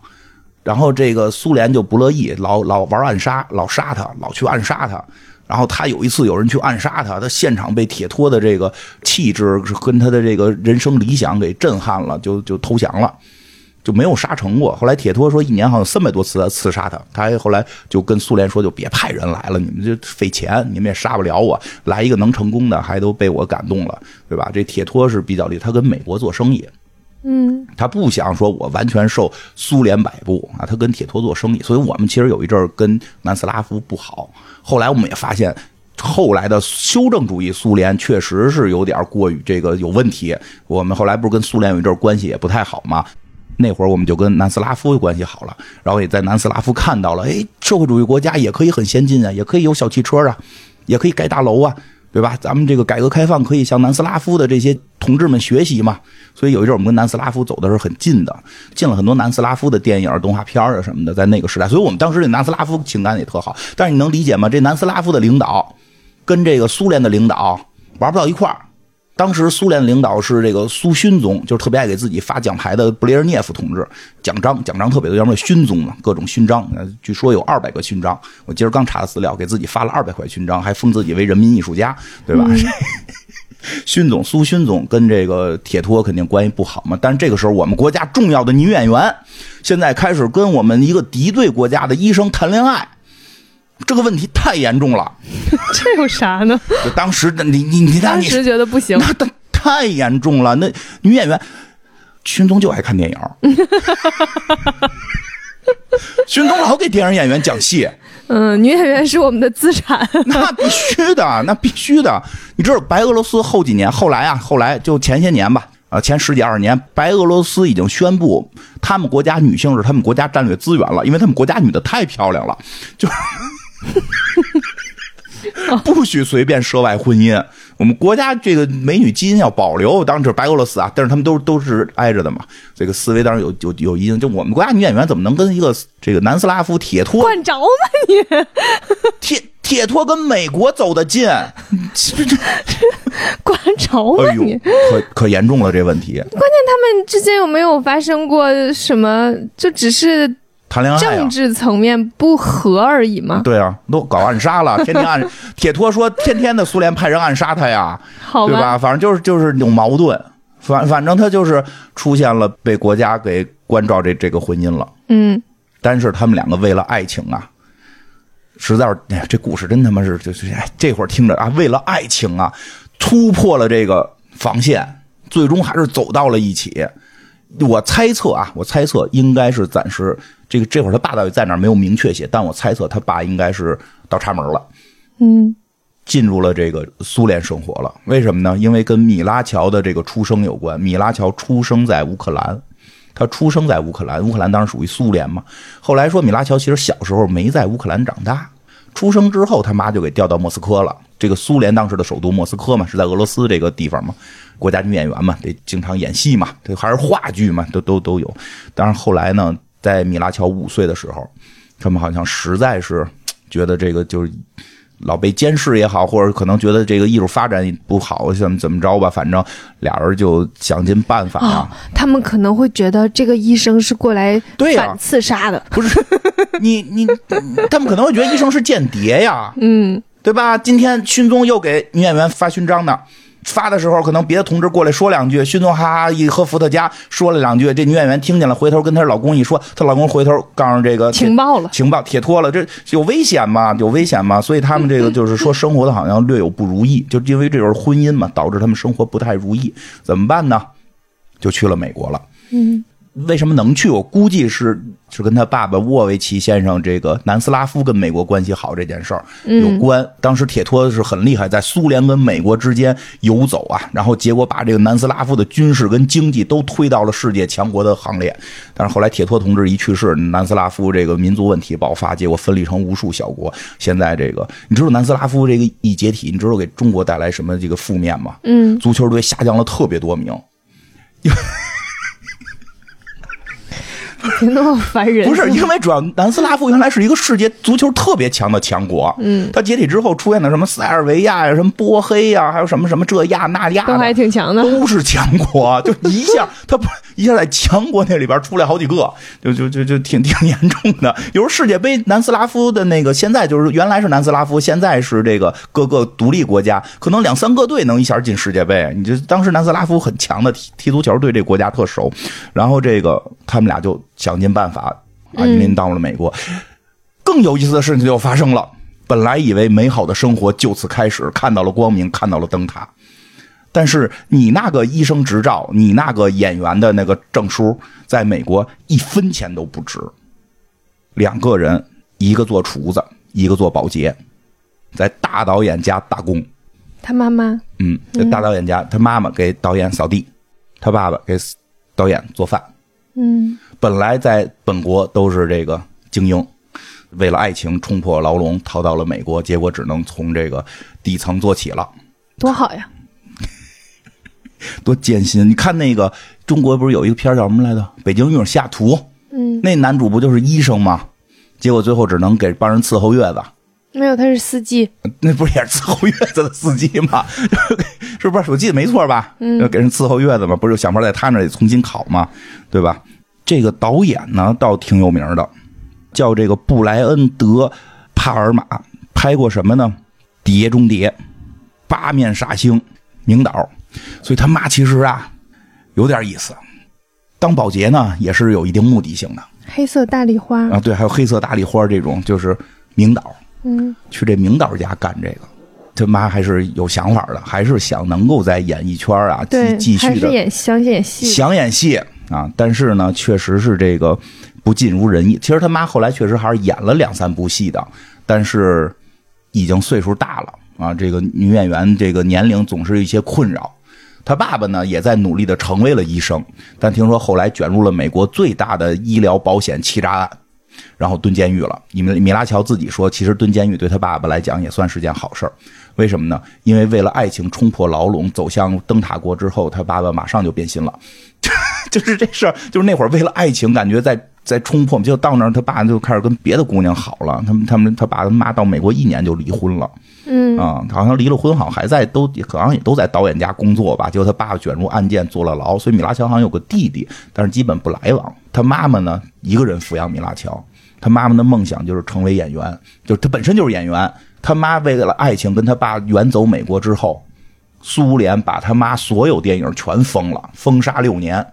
然后这个苏联就不乐意，老老玩暗杀，老杀他，老去暗杀他。然后他有一次有人去暗杀他，他现场被铁托的这个气质跟他的这个人生理想给震撼了，就就投降了。就没有杀成过。后来铁托说，一年好像三百多次刺杀他。他还后来就跟苏联说，就别派人来了，你们就费钱，你们也杀不了我。来一个能成功的，还都被我感动了，对吧？这铁托是比较厉害，他跟美国做生意，嗯，他不想说我完全受苏联摆布啊。他跟铁托做生意，所以我们其实有一阵儿跟南斯拉夫不好。后来我们也发现，后来的修正主义苏联确实是有点过于这个有问题。我们后来不是跟苏联有一阵儿关系也不太好吗？那会儿我们就跟南斯拉夫关系好了，然后也在南斯拉夫看到了，哎，社会主义国家也可以很先进啊，也可以有小汽车啊，也可以盖大楼啊，对吧？咱们这个改革开放可以向南斯拉夫的这些同志们学习嘛。所以有一阵我们跟南斯拉夫走的是很近的，进了很多南斯拉夫的电影、动画片啊什么的，在那个时代，所以我们当时对南斯拉夫情感也特好。但是你能理解吗？这南斯拉夫的领导跟这个苏联的领导玩不到一块儿。当时苏联领导是这个苏勋宗，就是特别爱给自己发奖牌的布列日涅夫同志，奖章奖章特别多，要么勋宗嘛，各种勋章，据说有二百个勋章。我今儿刚查的资料，给自己发了二百块勋章，还封自己为人民艺术家，对吧？勋总苏勋总跟这个铁托肯定关系不好嘛。但是这个时候，我们国家重要的女演员现在开始跟我们一个敌对国家的医生谈恋爱，这个问题太严重了。<laughs> 这有啥呢？就当时你你你当时觉得不行，那太太严重了。那女演员，勋宗就爱看电影，<laughs> 群宗老给电影演员讲戏。嗯，女演员是我们的资产，<laughs> 那必须的，那必须的。你知道白俄罗斯后几年，后来啊，后来就前些年吧，啊，前十几二十年，白俄罗斯已经宣布，他们国家女性是他们国家战略资源了，因为他们国家女的太漂亮了，就。<laughs> 不许随便涉外婚姻。我们国家这个美女基因要保留，当然是白俄罗斯啊，但是他们都都是挨着的嘛。这个思维当然有有有因。就我们国家女演员怎么能跟一个这个南斯拉夫铁托管着吗？你 <laughs> 铁铁托跟美国走得近，<laughs> 管着吗？你可可严重了这问题。关键他们之间有没有发生过什么？就只是。谈恋爱，政治层面不和而已嘛。对啊，都搞暗杀了，<laughs> 天天暗。铁托说，天天的苏联派人暗杀他呀，对吧？反正就是就是有矛盾，反反正他就是出现了被国家给关照这这个婚姻了。嗯，但是他们两个为了爱情啊，实在是，哎呀，这故事真他妈是就是这会儿听着啊，为了爱情啊，突破了这个防线，最终还是走到了一起。我猜测啊，我猜测应该是暂时。这个这会儿他爸到底在哪儿没有明确写，但我猜测他爸应该是倒插门了，嗯，进入了这个苏联生活了。为什么呢？因为跟米拉乔的这个出生有关。米拉乔出生在乌克兰，他出生在乌克兰，乌克兰当时属于苏联嘛。后来说米拉乔其实小时候没在乌克兰长大，出生之后他妈就给调到莫斯科了。这个苏联当时的首都莫斯科嘛，是在俄罗斯这个地方嘛。国家女演员嘛，得经常演戏嘛，这还是话剧嘛，都都都有。当然后来呢。在米拉乔五岁的时候，他们好像实在是 <tsk> 觉得这个就是老被监视也好，或者可能觉得这个艺术发展不好，怎怎么着吧，反正俩人就想尽办法啊。他们可能会觉得这个医生是过来反刺杀的，不是？你你，他们可能会觉得医生是间谍呀，嗯，对吧？今天勋宗又给女演员发勋章呢。发的时候，可能别的同志过来说两句，勋宗哈哈一喝伏特加，说了两句，这女演员听见了，回头跟她老公一说，她老公回头告诉这个 <laughs> 情报了，情报铁托了，这有危险吗？有危险吗？所以他们这个就是说生活的好像略有不如意，就因为这就是婚姻嘛，导致他们生活不太如意，怎么办呢？就去了美国了。嗯。为什么能去？我估计是是跟他爸爸沃维奇先生这个南斯拉夫跟美国关系好这件事儿有关。当时铁托是很厉害，在苏联跟美国之间游走啊，然后结果把这个南斯拉夫的军事跟经济都推到了世界强国的行列。但是后来铁托同志一去世，南斯拉夫这个民族问题爆发，结果分裂成无数小国。现在这个你知道南斯拉夫这个一解体，你知道给中国带来什么这个负面吗？嗯，<laughs> 足球队下降了特别多名。别那么烦人！不是因为主要南斯拉夫原来是一个世界足球特别强的强国，嗯，它解体之后出现的什么塞尔维亚呀、什么波黑呀，还有什么什么这亚那亚，都还挺强的，都是强国，<laughs> 就一下它不一下在强国那里边出来好几个，就就就就挺挺严重的。有时候世界杯南斯拉夫的那个现在就是原来是南斯拉夫，现在是这个各个独立国家，可能两三个队能一下进世界杯。你就当时南斯拉夫很强的踢踢足球，对这国家特熟，然后这个他们俩就。想尽办法啊，移民到了美国。更有意思的事情就发生了。本来以为美好的生活就此开始，看到了光明，看到了灯塔。但是你那个医生执照，你那个演员的那个证书，在美国一分钱都不值。两个人，一个做厨子，一个做保洁，在大导演家打工。他妈妈，嗯，在大导演家，他妈妈给导演扫地，他爸爸给导演做饭。嗯。本来在本国都是这个精英，为了爱情冲破牢笼，逃到了美国，结果只能从这个底层做起了。多好呀！<laughs> 多艰辛！你看那个中国不是有一个片叫什么来着？《北京遇上西雅图》。嗯。那男主不就是医生吗？结果最后只能给帮人伺候月子。没有，他是司机。那不是也是伺候月子的司机吗？<laughs> 是不是？我记得没错吧？嗯，给人伺候月子嘛，不是想法在他那里重新考嘛，对吧？这个导演呢，倒挺有名的，叫这个布莱恩德·帕尔玛，拍过什么呢？《碟中谍》《八面煞星》名导，所以他妈其实啊有点意思。当保洁呢，也是有一定目的性的。黑色大丽花啊，对，还有黑色大丽花这种，就是名导。嗯，去这名导家干这个，他妈还是有想法的，还是想能够在演艺圈啊继继续的演想演戏，想演戏啊。但是呢，确实是这个不尽如人意。其实他妈后来确实还是演了两三部戏的，但是已经岁数大了啊。这个女演员这个年龄总是一些困扰。他爸爸呢也在努力的成为了医生，但听说后来卷入了美国最大的医疗保险欺诈案。然后蹲监狱了。你们米拉乔自己说，其实蹲监狱对他爸爸来讲也算是件好事儿。为什么呢？因为为了爱情冲破牢笼，走向灯塔国之后，他爸爸马上就变心了。<laughs> 就是这事儿，就是那会儿为了爱情，感觉在在冲破，就到那儿，他爸就开始跟别的姑娘好了。他们他们他爸他妈到美国一年就离婚了。嗯啊，好像离了婚，好像还在都好像也都在导演家工作吧。结果他爸爸卷入案件坐了牢，所以米拉乔好像有个弟弟，但是基本不来往。他妈妈呢，一个人抚养米拉乔。他妈妈的梦想就是成为演员，就他本身就是演员。他妈为了爱情跟他爸远走美国之后，苏联把他妈所有电影全封了，封杀六年，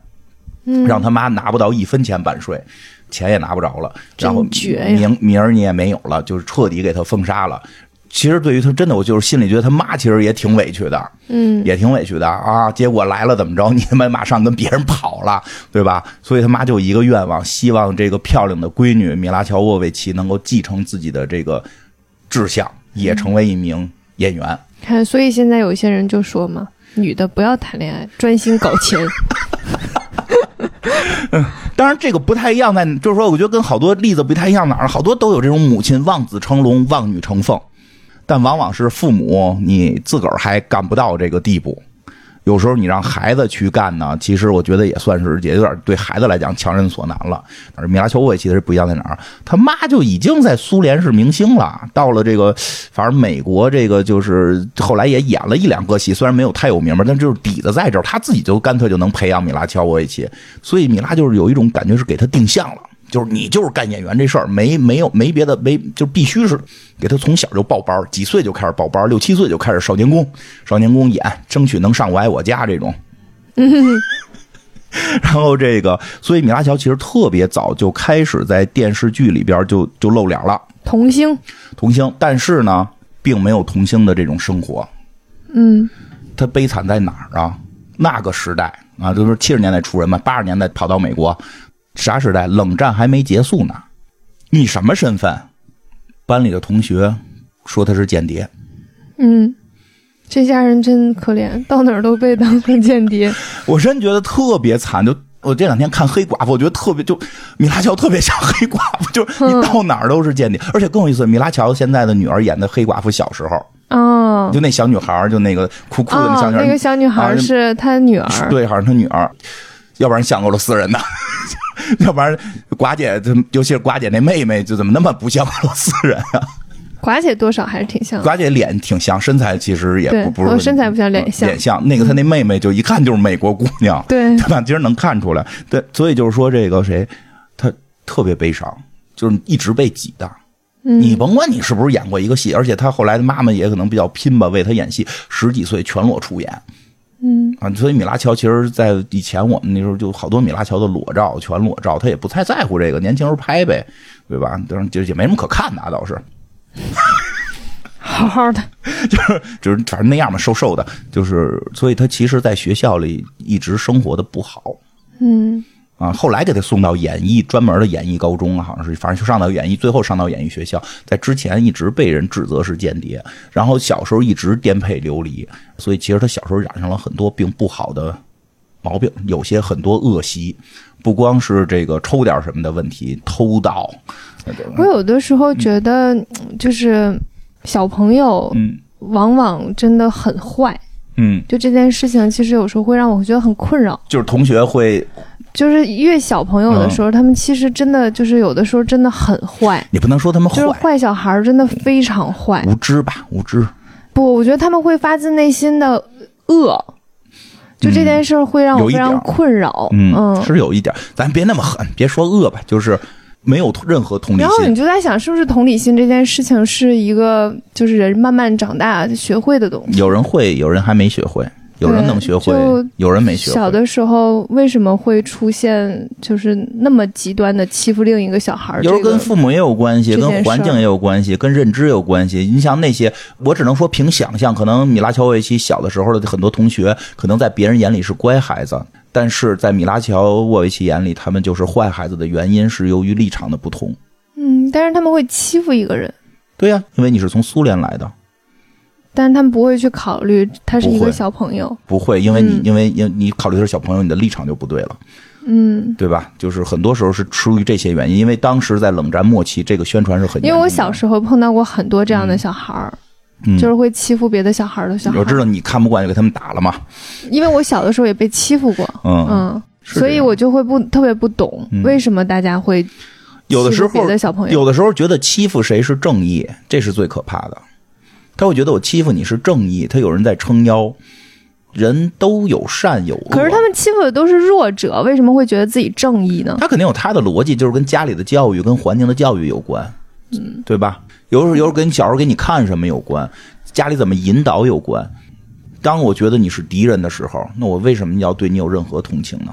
让他妈拿不到一分钱版税，钱也拿不着了，然后名名儿你也没有了，就是彻底给他封杀了。其实对于他，真的我就是心里觉得他妈其实也挺委屈的，嗯，也挺委屈的啊。结果来了怎么着？你他妈马上跟别人跑了，对吧？所以他妈就一个愿望，希望这个漂亮的闺女米拉乔沃维奇能够继承自己的这个志向，也成为一名演员。看，所以现在有一些人就说嘛，女的不要谈恋爱，专心搞钱。<laughs> 嗯，当然这个不太一样，在就是说，我觉得跟好多例子不太一样哪儿，好多都有这种母亲望子成龙，望女成凤。但往往是父母，你自个儿还干不到这个地步。有时候你让孩子去干呢，其实我觉得也算是也有点对孩子来讲强人所难了。而米拉乔沃维奇其实不一样在哪儿？他妈就已经在苏联是明星了，到了这个反正美国这个就是后来也演了一两个戏，虽然没有太有名吧，但就是底子在这儿，他自己就干脆就能培养米拉乔沃维奇。所以米拉就是有一种感觉是给他定向了。就是你就是干演员这事儿，没没有没别的，没就必须是给他从小就报班，几岁就开始报班，六七岁就开始少年宫，少年宫演，争取能上我爱我家这种。<laughs> 然后这个，所以米拉乔其实特别早就开始在电视剧里边就就露脸了，童星，童星，但是呢，并没有童星的这种生活。嗯，他悲惨在哪儿啊？那个时代啊，就是七十年代出人嘛，八十年代跑到美国。啥时代？冷战还没结束呢。你什么身份？班里的同学说他是间谍。嗯，这家人真可怜，到哪儿都被当成间谍。我真觉得特别惨。就我这两天看《黑寡妇》，我觉得特别就米拉乔特别像黑寡妇，就是你到哪儿都是间谍。而且更有意思，米拉乔现在的女儿演的黑寡妇小时候，哦，就那小女孩，就那个哭哭的那小女孩，那个小女孩是她女儿，对，好像她女儿。要不然像俄罗斯人呢？<laughs> 要不然寡姐，尤其是寡姐那妹妹，就怎么那么不像俄罗斯人啊？寡姐多少还是挺像。寡姐脸挺像，身材其实也不不是身材不像，脸像。脸像那个她那妹妹，就一看就是美国姑娘，对对吧？其实能看出来。对，所以就是说这个谁，她特别悲伤，就是一直被挤的。你甭管你是不是演过一个戏，而且她后来的妈妈也可能比较拼吧，为她演戏，十几岁全裸出演。嗯啊，所以米拉乔其实，在以前我们那时候就好多米拉乔的裸照，全裸照，他也不太在乎这个，年轻时候拍呗，对吧？当然就也没什么可看的，啊倒是，<laughs> 好好的，就是就是反正那样嘛，瘦瘦的，就是，所以他其实，在学校里一直生活的不好，嗯。啊，后来给他送到演艺专门的演艺高中啊，好像是，反正就上到演艺，最后上到演艺学校。在之前一直被人指责是间谍，然后小时候一直颠沛流离，所以其实他小时候染上了很多并不好的毛病，有些很多恶习，不光是这个抽点什么的问题，偷盗。我有的时候觉得，就是小朋友，嗯，往往真的很坏，嗯，就这件事情，其实有时候会让我觉得很困扰，就是同学会。就是越小朋友的时候，他们其实真的就是有的时候真的很坏。你不能说他们坏，就是坏小孩真的非常坏，无知吧，无知。不，我觉得他们会发自内心的恶。就这件事会让我非常困扰。嗯，是有一点，咱别那么狠，别说恶吧，就是没有任何同理心。然后你就在想，是不是同理心这件事情是一个，就是人慢慢长大学会的东西？有人会，有人还没学会。有人能学会，有人没学会。小的时候为什么会出现就是那么极端的欺负另一个小孩？有时候跟父母也有关系，跟环境也有关系，跟认知有关系。你像那些，我只能说凭想象，可能米拉乔沃维奇小的时候的很多同学，可能在别人眼里是乖孩子，但是在米拉乔沃维奇眼里，他们就是坏孩子的原因是由于立场的不同。嗯，但是他们会欺负一个人。对呀，因为你是从苏联来的。但是他们不会去考虑他是一个小朋友，不会，因为你因为因你考虑的是小朋友，你的立场就不对了，嗯，对吧？就是很多时候是出于这些原因，因为当时在冷战末期，这个宣传是很因为我小时候碰到过很多这样的小孩儿，就是会欺负别的小孩儿的小孩。我知道你看不惯就给他们打了嘛，因为我小的时候也被欺负过，嗯嗯，所以我就会不特别不懂为什么大家会有的时候别的小朋友。有的时候觉得欺负谁是正义，这是最可怕的。他会觉得我欺负你是正义，他有人在撑腰，人都有善有恶。可是他们欺负的都是弱者，为什么会觉得自己正义呢？他肯定有他的逻辑，就是跟家里的教育、跟环境的教育有关，嗯，对吧？有时候，有时候跟小时候给你看什么有关，家里怎么引导有关。当我觉得你是敌人的时候，那我为什么要对你有任何同情呢？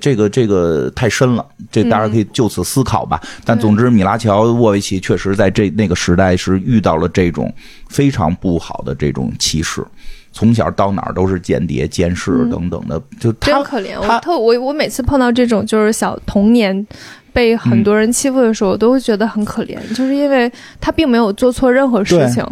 这个这个太深了，这大家可以就此思考吧。但总之，米拉乔沃维奇确实在这那个时代是遇到了这种非常不好的这种歧视，从小到哪儿都是间谍、监视等等的，就真可怜。我特我我每次碰到这种就是小童年被很多人欺负的时候，我都会觉得很可怜，就是因为他并没有做错任何事情，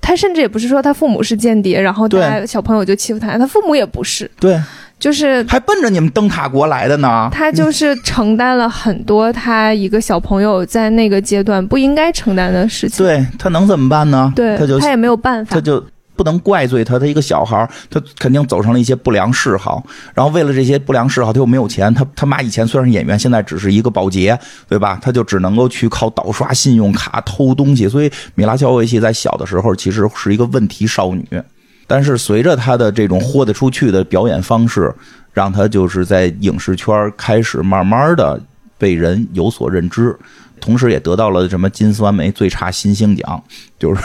他甚至也不是说他父母是间谍，然后他小朋友就欺负他，他父母也不是。对。就是还奔着你们灯塔国来的呢。他就是承担了很多他一个小朋友在那个阶段不应该承担的事情。对他能怎么办呢？对，他就他也没有办法，他就不能怪罪他。他一个小孩他肯定走上了一些不良嗜好。然后为了这些不良嗜好，他又没有钱。他他妈以前虽然是演员，现在只是一个保洁，对吧？他就只能够去靠盗刷信用卡、偷东西。所以米拉乔维奇在小的时候其实是一个问题少女。但是随着他的这种豁得出去的表演方式，让他就是在影视圈开始慢慢的被人有所认知，同时也得到了什么金酸梅最差新星奖，就是，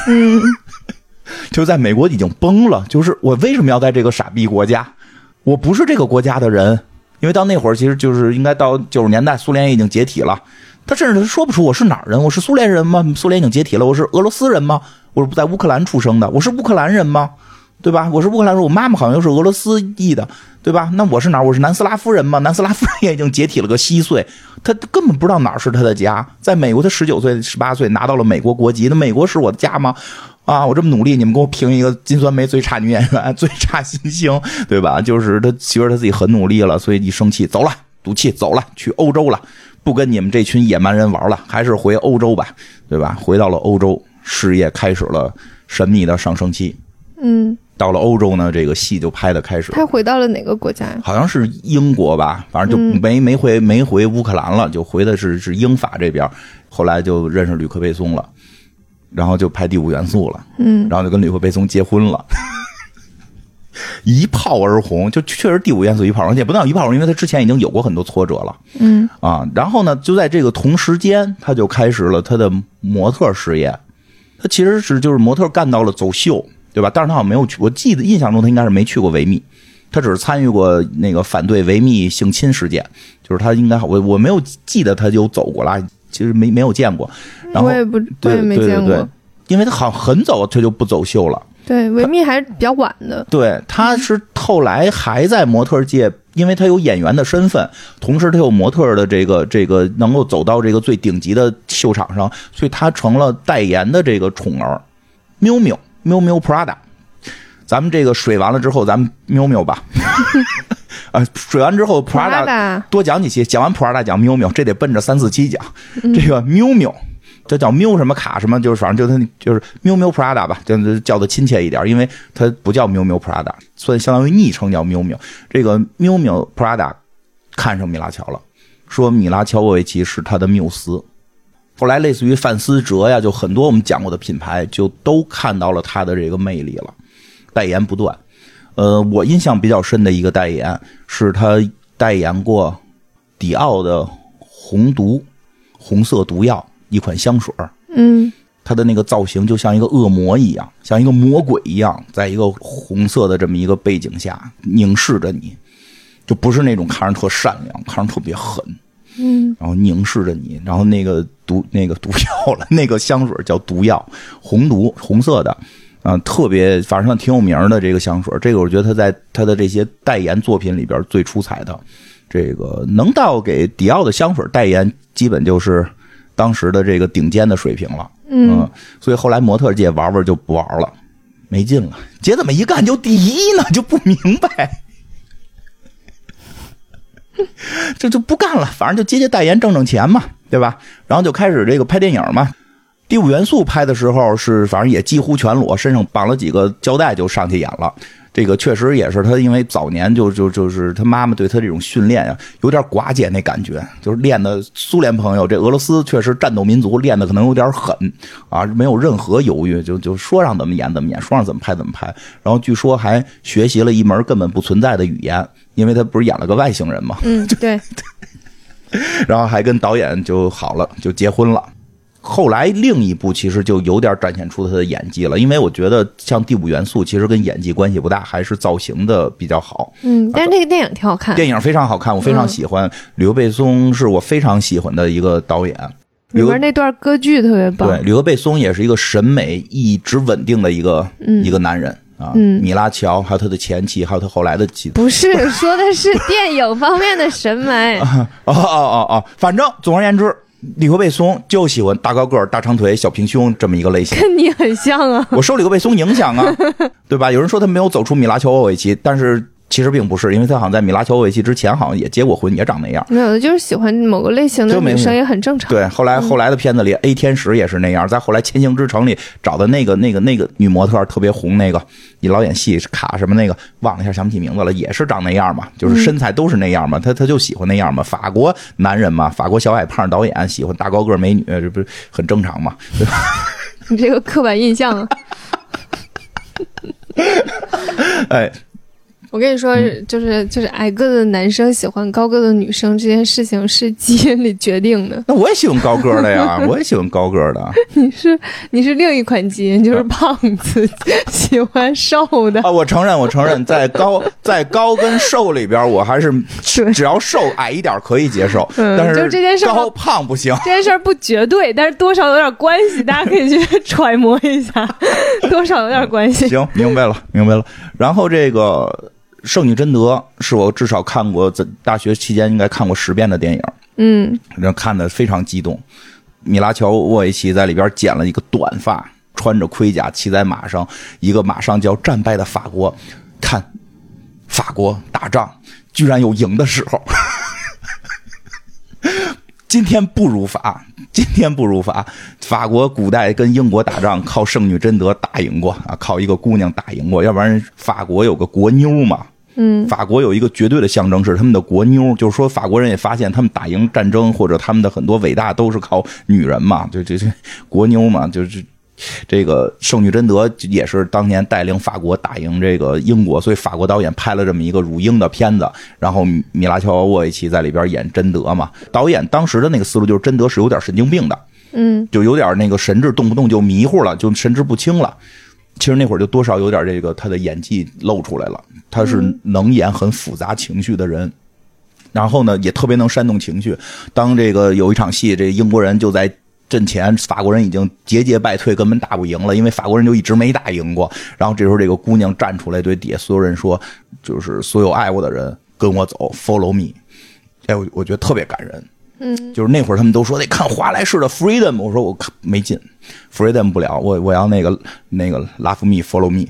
<laughs> 就在美国已经崩了。就是我为什么要在这个傻逼国家？我不是这个国家的人，因为到那会儿其实就是应该到九十年代，苏联已经解体了。他甚至说不出我是哪儿人，我是苏联人吗？苏联已经解体了，我是俄罗斯人吗？我是不在乌克兰出生的，我是乌克兰人吗？对吧？我是乌克兰人，我妈妈好像又是俄罗斯裔的，对吧？那我是哪儿？我是南斯拉夫人吗？南斯拉夫人也已经解体了个稀碎，他根本不知道哪儿是他的家。在美国，他十九岁、十八岁拿到了美国国籍，那美国是我的家吗？啊，我这么努力，你们给我评一个金酸梅最差女演员、最差新星，对吧？就是他其实他自己很努力了，所以一生气走了，赌气走了，去欧洲了，不跟你们这群野蛮人玩了，还是回欧洲吧，对吧？回到了欧洲，事业开始了神秘的上升期。嗯。到了欧洲呢，这个戏就拍的开始。他回到了哪个国家呀？好像是英国吧，反正就没没回没回乌克兰了，就回的是是英法这边。后来就认识吕克贝松了，然后就拍《第五元素》了。嗯，然后就跟吕克贝松结婚了，<laughs> 一炮而红，就确实《第五元素》一炮而红，也不能叫一炮而红，因为他之前已经有过很多挫折了。嗯啊，然后呢，就在这个同时间，他就开始了他的模特事业。他其实是就是模特干到了走秀。对吧？但是他好像没有去，我记得印象中他应该是没去过维密，他只是参与过那个反对维密性侵事件，就是他应该我我没有记得他有走过啦，其实没没有见过。然后我也不对也没见过，因为他好像很早他就不走秀了。对，维密还是比较晚的。对，他是后来还在模特界，因为他有演员的身份，同时他有模特的这个这个能够走到这个最顶级的秀场上，所以他成了代言的这个宠儿，喵喵。喵喵 Prada，咱们这个水完了之后，咱们喵喵吧。<laughs> 啊，水完之后 Prada 多讲几期，讲完 Prada 讲喵喵，这得奔着三四期讲。这个喵喵，这叫喵什么卡什么，就是反正就它就是喵喵 Prada 吧，就叫的亲切一点，因为它不叫喵喵 Prada，所以相当于昵称叫喵喵。这个喵喵 Prada 看上米拉乔了，说米拉乔沃维奇是他的缪斯。后来类似于范思哲呀，就很多我们讲过的品牌，就都看到了他的这个魅力了，代言不断。呃，我印象比较深的一个代言是他代言过迪奥的红毒红色毒药一款香水嗯，它的那个造型就像一个恶魔一样，像一个魔鬼一样，在一个红色的这么一个背景下凝视着你，就不是那种看着特善良，看着特别狠。嗯，然后凝视着你，然后那个毒那个毒药了，那个香水叫毒药，<laughs> 红毒，红色的，啊，特别反正挺有名的这个香水，这个我觉得他在他的这些代言作品里边最出彩的，这个能到给迪奥的香水代言，基本就是当时的这个顶尖的水平了，嗯，所以后来模特界玩玩就不玩了，没劲了，姐怎么一干就第一呢？<laughs> 就不明白。<laughs> 这就不干了，反正就接接代言挣挣钱嘛，对吧？然后就开始这个拍电影嘛。第五元素拍的时候是，反正也几乎全裸，身上绑了几个胶带就上去演了。这个确实也是他，因为早年就就就是他妈妈对他这种训练呀，有点寡姐那感觉，就是练的苏联朋友，这俄罗斯确实战斗民族练的可能有点狠啊，没有任何犹豫，就就说让怎么演怎么演，说让怎么拍怎么拍。然后据说还学习了一门根本不存在的语言，因为他不是演了个外星人嘛。嗯，对。<laughs> 然后还跟导演就好了，就结婚了。后来另一部其实就有点展现出他的演技了，因为我觉得像《第五元素》其实跟演技关系不大，还是造型的比较好。嗯，但是那个电影挺好看，电影非常好看，我非常喜欢。吕克贝松是我非常喜欢的一个导演，里边那段歌剧特别棒。对，吕克贝松也是一个审美一直稳定的一个一个男人啊。米拉乔还有他的前妻，还有他后来的妻子，不是 <laughs> 说的是电影方面的审美。<laughs> 哦哦哦哦，反正总而言之。李克贝松就喜欢大高个、大长腿、小平胸这么一个类型，跟你很像啊。我受李克贝松影响啊，<laughs> 对吧？有人说他没有走出米拉乔沃维奇，但是。其实并不是，因为他好像在米拉乔沃维奇之前好像也结过婚，也长那样。没有的，就是喜欢某个类型的女生也很正常。对，后来后来的片子里，A 天使也是那样。再后来《千星之城》里找的那个那个那个女模特特别红，那个你老演戏卡什么那个忘了一下，想不起名字了，也是长那样嘛，就是身材都是那样嘛，他他就喜欢那样嘛。法国男人嘛，法国小矮胖导演喜欢大高个美女，这不是很正常嘛？<laughs> 你这个刻板印象啊！<laughs> <laughs> 哎。我跟你说，就是就是矮个子的男生喜欢高个的女生这件事情是基因里决定的。那我也喜欢高个的呀，我也喜欢高个的。<laughs> 你是你是另一款基因，就是胖子喜欢瘦的啊！我承认，我承认，在高在高跟瘦里边，我还是只要瘦矮一点可以接受。但是就这件事高胖不行。这件事不绝对，但是多少有点关系，大家可以去 <laughs> 揣摩一下，多少有点关系。行，明白了，明白了。然后这个。《圣女贞德》是我至少看过在大学期间应该看过十遍的电影，嗯，然后看的非常激动。米拉乔沃维奇在里边剪了一个短发，穿着盔甲，骑在马上，一个马上就要战败的法国，看法国打仗居然有赢的时候。今天不如法，今天不如法。法国古代跟英国打仗靠圣女贞德打赢过啊，靠一个姑娘打赢过，要不然法国有个国妞嘛。嗯，法国有一个绝对的象征是他们的国妞，就是说法国人也发现他们打赢战争或者他们的很多伟大都是靠女人嘛，就这这国妞嘛，就是。这个圣女贞德也是当年带领法国打赢这个英国，所以法国导演拍了这么一个辱英的片子，然后米拉乔沃维奇在里边演贞德嘛。导演当时的那个思路就是贞德是有点神经病的，嗯，就有点那个神志动不动就迷糊了，就神志不清了。其实那会儿就多少有点这个他的演技露出来了，他是能演很复杂情绪的人，然后呢也特别能煽动情绪。当这个有一场戏，这英国人就在。阵前，法国人已经节节败退，根本打不赢了，因为法国人就一直没打赢过。然后这时候，这个姑娘站出来，对底下所有人说：“就是所有爱我的人，跟我走，follow me。”哎，我我觉得特别感人。嗯，就是那会儿他们都说得看华莱士的 freedom，我说我看没劲，freedom 不了，我我要那个那个 love me，follow me，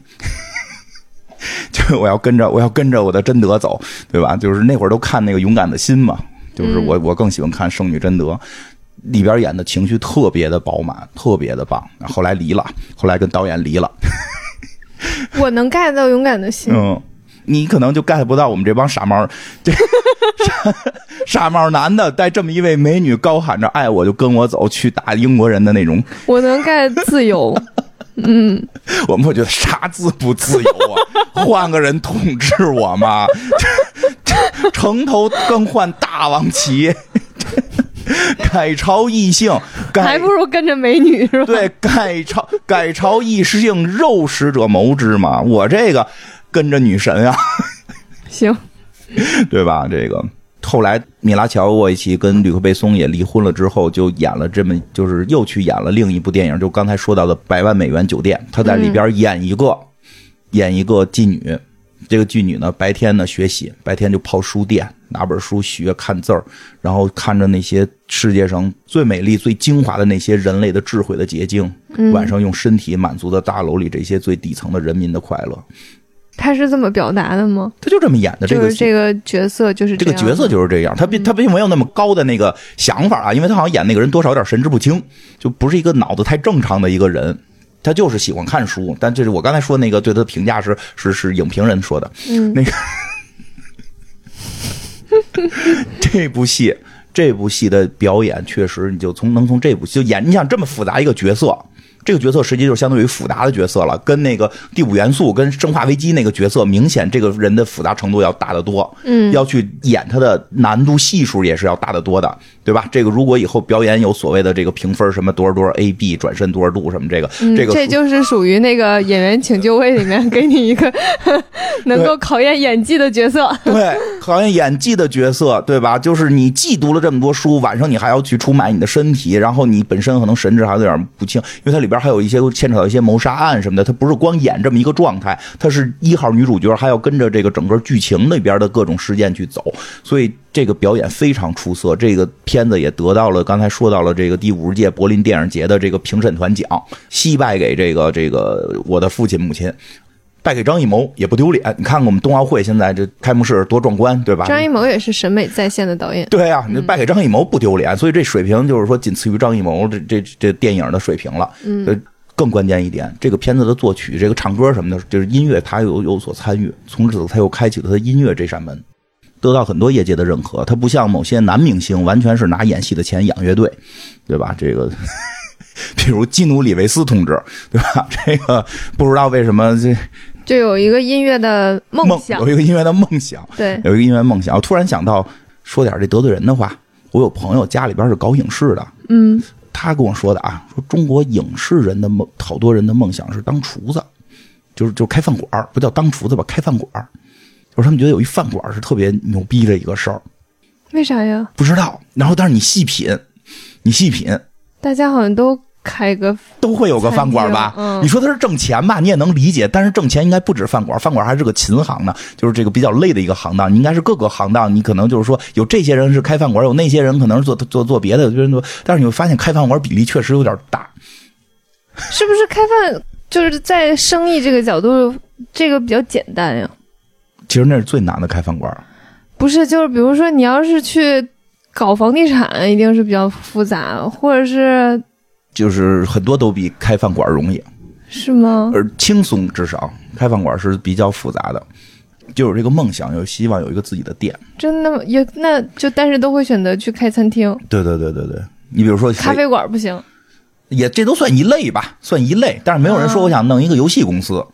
<laughs> 就我要跟着我要跟着我的贞德走，对吧？就是那会儿都看那个勇敢的心嘛，就是我我更喜欢看圣女贞德。里边演的情绪特别的饱满，特别的棒。后来离了，后来跟导演离了。<laughs> 我能 get 到勇敢的心。嗯，你可能就 get 不到我们这帮傻猫，这 <laughs> 傻傻帽男的带这么一位美女高喊着爱我就跟我走去打英国人的那种，我能 get 自由。<laughs> 嗯，我们会觉得啥自不自由啊？换个人统治我吗？城头更换大王旗。<laughs> 改朝易姓，还不如跟着美女是吧？对，改朝改朝易姓，肉食者谋之嘛。我这个跟着女神啊，行，<laughs> 对吧？这个后来米拉乔沃维奇跟吕克贝松也离婚了之后，就演了这么，就是又去演了另一部电影，就刚才说到的《百万美元酒店》，他在里边演一个演一个妓女。这个妓女呢，白天呢学习，白天就泡书店，拿本书学看字儿，然后看着那些世界上最美丽、最精华的那些人类的智慧的结晶。晚上用身体满足的大楼里这些最底层的人民的快乐。他是这么表达的吗？他就这么演的。这个这个角色就是这个角色就是这样。他并他并没有那么高的那个想法啊，因为他好像演那个人多少有点神志不清，就不是一个脑子太正常的一个人。他就是喜欢看书，但这是我刚才说那个对他的评价是是是影评人说的。嗯，那个 <laughs> 这部戏，这部戏的表演确实，你就从能从这部就演，你想这么复杂一个角色。这个角色实际就相当于复杂的角色了，跟那个第五元素、跟生化危机那个角色，明显这个人的复杂程度要大得多。嗯，要去演他的难度系数也是要大得多的，对吧？这个如果以后表演有所谓的这个评分，什么多少多少 A B 转身多少度什么这个，这个这就是属于那个演员请就位里面给你一个 <laughs> 能够考验演技的角色。对，考验演技的角色，对吧？就是你既读了这么多书，晚上你还要去出卖你的身体，然后你本身可能神志还有点不清，因为它里边。还有一些牵扯到一些谋杀案什么的，他不是光演这么一个状态，他是一号女主角，还要跟着这个整个剧情那边的各种事件去走，所以这个表演非常出色。这个片子也得到了刚才说到了这个第五十届柏林电影节的这个评审团奖，惜败给这个这个我的父亲母亲，败给张艺谋也不丢脸。你看看我们冬奥会现在这开幕式多壮观，对吧？张艺谋也是审美在线的导演，对啊，你败给张艺谋不丢脸，所以这水平就是说仅次于张艺谋这这这电影的水平了。嗯。更关键一点，这个片子的作曲、这个唱歌什么的，就是音乐，他有有所参与。从此，他又开启了他音乐这扇门，得到很多业界的认可。他不像某些男明星，完全是拿演戏的钱养乐队，对吧？这个，比如基努里维斯同志，对吧？这个不知道为什么这就有一个音乐的梦想，有一个音乐的梦想，对，有一个音乐梦想。我突然想到，说点这得罪人的话，我有朋友家里边是搞影视的，嗯。他跟我说的啊，说中国影视人的梦，好多人的梦想是当厨子，就是就开饭馆不叫当厨子吧，开饭馆就是他们觉得有一饭馆是特别牛逼的一个事儿。为啥呀？不知道。然后，但是你细品，你细品，大家好像都。开个都会有个饭馆吧？嗯，你说他是挣钱吧，你也能理解。但是挣钱应该不止饭馆，饭馆还是个琴行呢，就是这个比较累的一个行当。你应该是各个行当，你可能就是说有这些人是开饭馆，有那些人可能是做做做别的，有些人做。但是你会发现开饭馆比例确实有点大。是不是开饭就是在生意这个角度，这个比较简单呀？其实那是最难的开饭馆。不是，就是比如说你要是去搞房地产，一定是比较复杂，或者是。就是很多都比开饭馆容易，是吗？而轻松至少开饭馆是比较复杂的，就有这个梦想，有希望有一个自己的店。真的吗？有那就但是都会选择去开餐厅。对对对对对，你比如说咖啡馆不行，也这都算一类吧，算一类。但是没有人说我想弄一个游戏公司。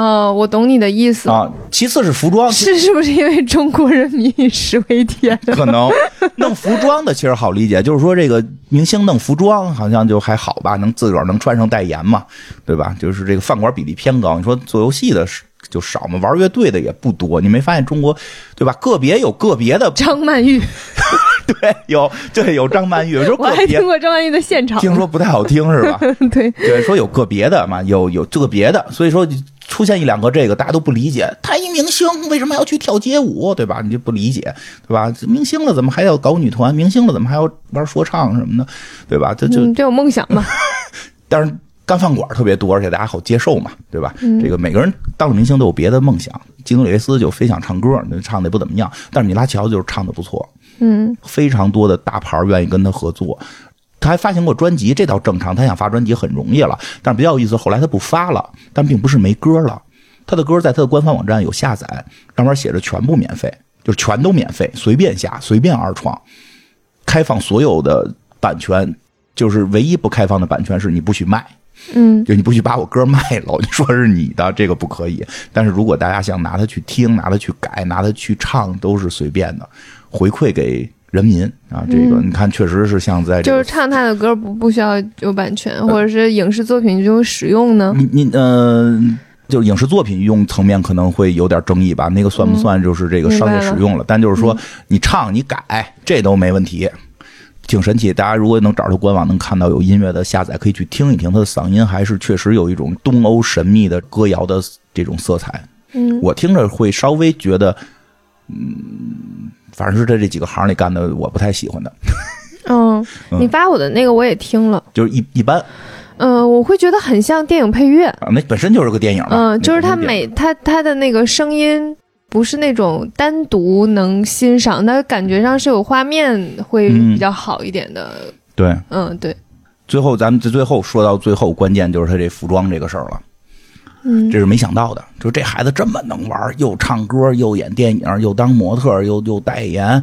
哦，我懂你的意思啊。其次是服装，是是不是因为中国人民以食为天？可能 <laughs> 弄服装的其实好理解，就是说这个明星弄服装好像就还好吧，能自个儿能穿上代言嘛，对吧？就是这个饭馆比例偏高。你说做游戏的就少嘛，玩乐队的也不多。你没发现中国，对吧？个别有个别的张曼玉，<laughs> 对，有对有张曼玉，<laughs> 我还听过张曼玉的现场，听说不太好听是吧？对对，说有个别的嘛，有有个别的，所以说。出现一两个这个大家都不理解，他一明星为什么要去跳街舞，对吧？你就不理解，对吧？明星了怎么还要搞女团？明星了怎么还要玩说唱什么的，对吧？这就这有梦想嘛。<laughs> 但是干饭馆特别多，而且大家好接受嘛，对吧？这个每个人当了明星都有别的梦想。基努里维斯就非想唱歌，唱的也不怎么样，但是米拉乔就是唱的不错，嗯，非常多的大牌愿意跟他合作。他还发行过专辑，这倒正常。他想发专辑很容易了，但是比较有意思。后来他不发了，但并不是没歌了。他的歌在他的官方网站有下载，上面写着全部免费，就是全都免费，随便下，随便二创，开放所有的版权，就是唯一不开放的版权是你不许卖。嗯，就你不许把我歌卖了，你说是你的，这个不可以。但是如果大家想拿它去听，拿它去改，拿它去唱，都是随便的，回馈给人民啊。这个你看，确实是像在就是唱他的歌不不需要有版权，或者是影视作品就使用呢？你你呃，就是影视作品用层面可能会有点争议吧？那个算不算就是这个商业使用了？但就是说你唱你改，这都没问题。挺神奇，大家如果能找到官网，能看到有音乐的下载，可以去听一听。他的嗓音还是确实有一种东欧神秘的歌谣的这种色彩。嗯，我听着会稍微觉得，嗯，反正是在这几个行里干的，我不太喜欢的。<laughs> 嗯，你发我的那个我也听了，就是一一般。嗯，我会觉得很像电影配乐啊，那本身就是个电影嗯，就是他每他他的那个声音。不是那种单独能欣赏，那感觉上是有画面会比较好一点的。对，嗯，对。最后咱们最最后说到最后关键就是他这服装这个事儿了。嗯，这是没想到的，就是这孩子这么能玩，又唱歌，又演电影，又当模特，又又代言。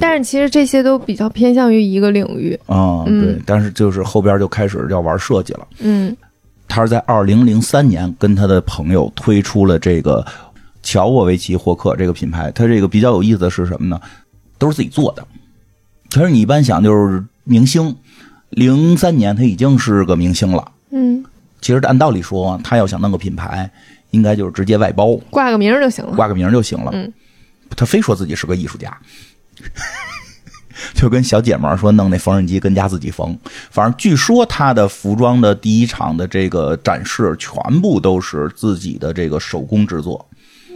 但是其实这些都比较偏向于一个领域。嗯，对。但是就是后边就开始要玩设计了。嗯，他是在二零零三年跟他的朋友推出了这个。乔沃维奇霍克这个品牌，他这个比较有意思的是什么呢？都是自己做的。其实你一般想就是明星，零三年他已经是个明星了。嗯，其实按道理说，他要想弄个品牌，应该就是直接外包，挂个名就行了，挂个名就行了。嗯，他非说自己是个艺术家，<laughs> 就跟小姐们说弄那缝纫机跟家自己缝。反正据说他的服装的第一场的这个展示，全部都是自己的这个手工制作。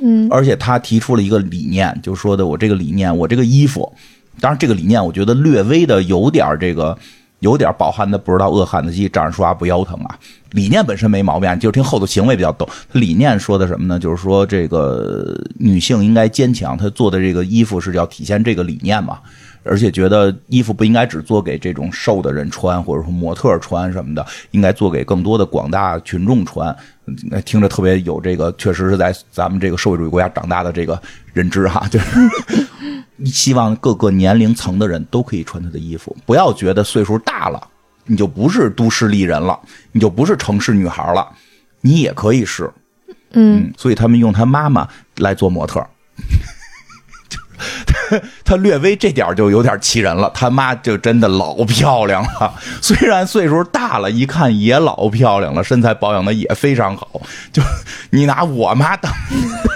嗯，而且他提出了一个理念，就说的我这个理念，我这个衣服，当然这个理念我觉得略微的有点这个，有点饱汉子不知道饿汉子饥，站着说话不腰疼啊。理念本身没毛病，就听后头行为比较逗。理念说的什么呢？就是说这个女性应该坚强，她做的这个衣服是要体现这个理念嘛。而且觉得衣服不应该只做给这种瘦的人穿，或者说模特穿什么的，应该做给更多的广大群众穿。听着特别有这个，确实是在咱们这个社会主义国家长大的这个认知哈，<laughs> 就是希望各个年龄层的人都可以穿他的衣服，不要觉得岁数大了你就不是都市丽人了，你就不是城市女孩了，你也可以是。嗯，所以他们用他妈妈来做模特。<laughs> 他略微这点就有点气人了，他妈就真的老漂亮了。虽然岁数大了，一看也老漂亮了，身材保养的也非常好。就你拿我妈当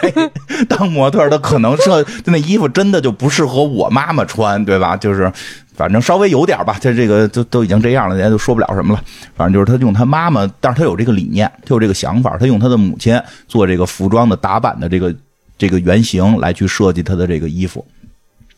<laughs> 当模特，的可能是那衣服真的就不适合我妈妈穿，对吧？就是反正稍微有点吧，他这个都都已经这样了，人家就说不了什么了。反正就是他用他妈妈，但是他有这个理念，他有这个想法，他用他的母亲做这个服装的打版的这个。这个原型来去设计他的这个衣服，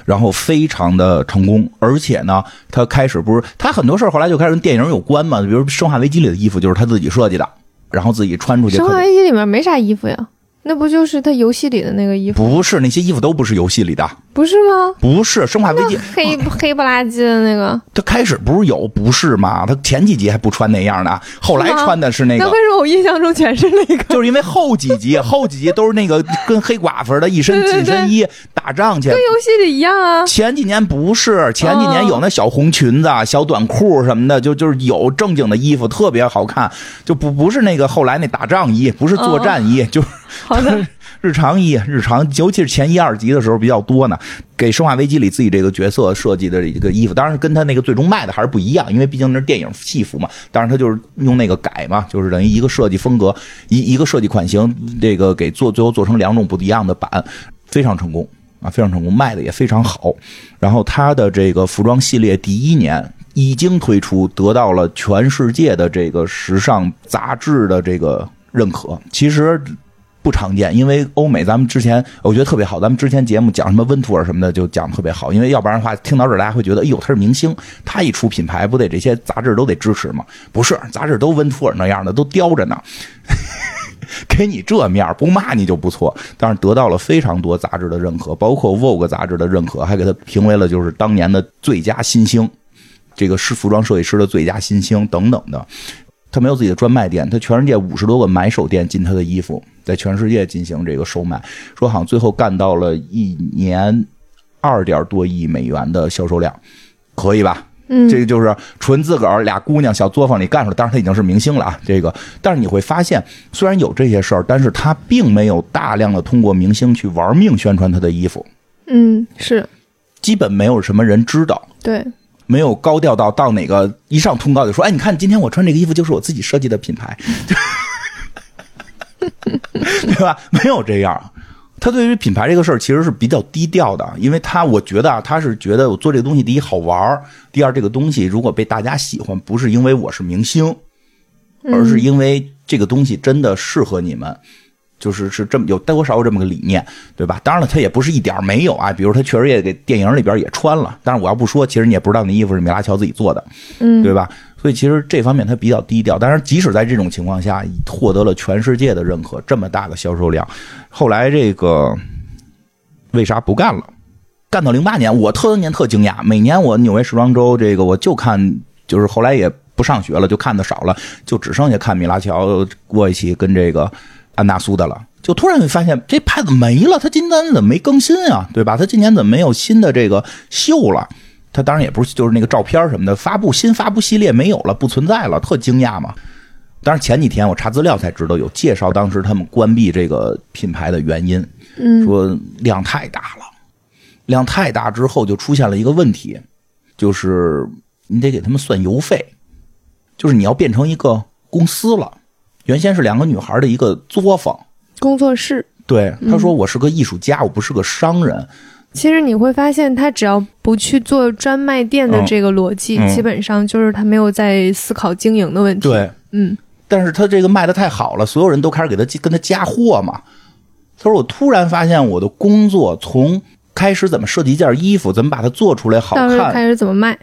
然后非常的成功，而且呢，他开始不是他很多事儿后来就开始跟电影有关嘛，比如《生化危机》里的衣服就是他自己设计的，然后自己穿出去。《生化危机》里面没啥衣服呀。那不就是他游戏里的那个衣服？不是，那些衣服都不是游戏里的。不是吗？不是，生化危机黑黑不拉几的那个。他开始不是有，不是吗？他前几集还不穿那样的，后来穿的是那个。那为什么我印象中全是那个？<laughs> 就是因为后几集，后几集都是那个跟黑寡妇的一身紧身衣打仗去，跟游戏里一样啊。前几年不是，前几年有那小红裙子、小短裤什么的，就就是有正经的衣服，特别好看，就不不是那个后来那打仗衣，不是作战衣，就好的。<laughs> 日常衣，日常，尤其是前一二集的时候比较多呢。给《生化危机》里自己这个角色设计的一个衣服，当然跟他那个最终卖的还是不一样，因为毕竟那是电影戏服嘛。当然他就是用那个改嘛，就是等于一个设计风格，一一个设计款型，这个给做最后做成两种不一样的版，非常成功啊，非常成功，卖的也非常好。然后他的这个服装系列第一年一经推出，得到了全世界的这个时尚杂志的这个认可。其实。不常见，因为欧美咱们之前我觉得特别好，咱们之前节目讲什么温图尔什么的就讲的特别好，因为要不然的话听到这儿大家会觉得，哎呦他是明星，他一出品牌不得这些杂志都得支持吗？不是，杂志都温图尔那样的都叼着呢，给你这面不骂你就不错。但是得到了非常多杂志的认可，包括 Vogue 杂志的认可，还给他评为了就是当年的最佳新星，这个是服装设计师的最佳新星等等的。他没有自己的专卖店，他全世界五十多个买手店进他的衣服。在全世界进行这个售卖，说好像最后干到了一年二点多亿美元的销售量，可以吧？嗯，这个就是纯自个儿俩姑娘小作坊里干出来，当然他已经是明星了啊。这个，但是你会发现，虽然有这些事儿，但是他并没有大量的通过明星去玩命宣传他的衣服，嗯，是基本没有什么人知道。对，没有高调到到哪个一上通告就说，哎，你看今天我穿这个衣服就是我自己设计的品牌，<laughs> 对吧？<laughs> 没有这样。他对于品牌这个事儿其实是比较低调的，因为他我觉得啊，他是觉得我做这个东西，第一好玩儿，第二这个东西如果被大家喜欢，不是因为我是明星，而是因为这个东西真的适合你们。就是是这么有多少有这么个理念，对吧？当然了，他也不是一点没有啊。比如他确实也给电影里边也穿了，但是我要不说，其实你也不知道那衣服是米拉乔自己做的，嗯，对吧？所以其实这方面他比较低调。但是即使在这种情况下，获得了全世界的认可，这么大的销售量，后来这个为啥不干了？干到零八年，我特年特惊讶。每年我纽约时装周这个我就看，就是后来也不上学了，就看的少了，就只剩下看米拉乔、沃伊奇跟这个。安纳苏的了，就突然发现这牌子没了，他今年怎么没更新啊？对吧？他今年怎么没有新的这个秀了？他当然也不是，就是那个照片什么的发布新发布系列没有了，不存在了，特惊讶嘛。当然前几天我查资料才知道有介绍当时他们关闭这个品牌的原因，嗯，说量太大了，量太大之后就出现了一个问题，就是你得给他们算邮费，就是你要变成一个公司了。原先是两个女孩的一个作坊工作室。对，他说我是个艺术家，我不是个商人。其实你会发现，他只要不去做专卖店的这个逻辑，基本上就是他没有在思考经营的问题。对，嗯。但是他这个卖的太好了，所有人都开始给他跟他加货嘛。他说我突然发现我的工作从开始怎么设计一件衣服，怎么把它做出来好看，开始怎么卖。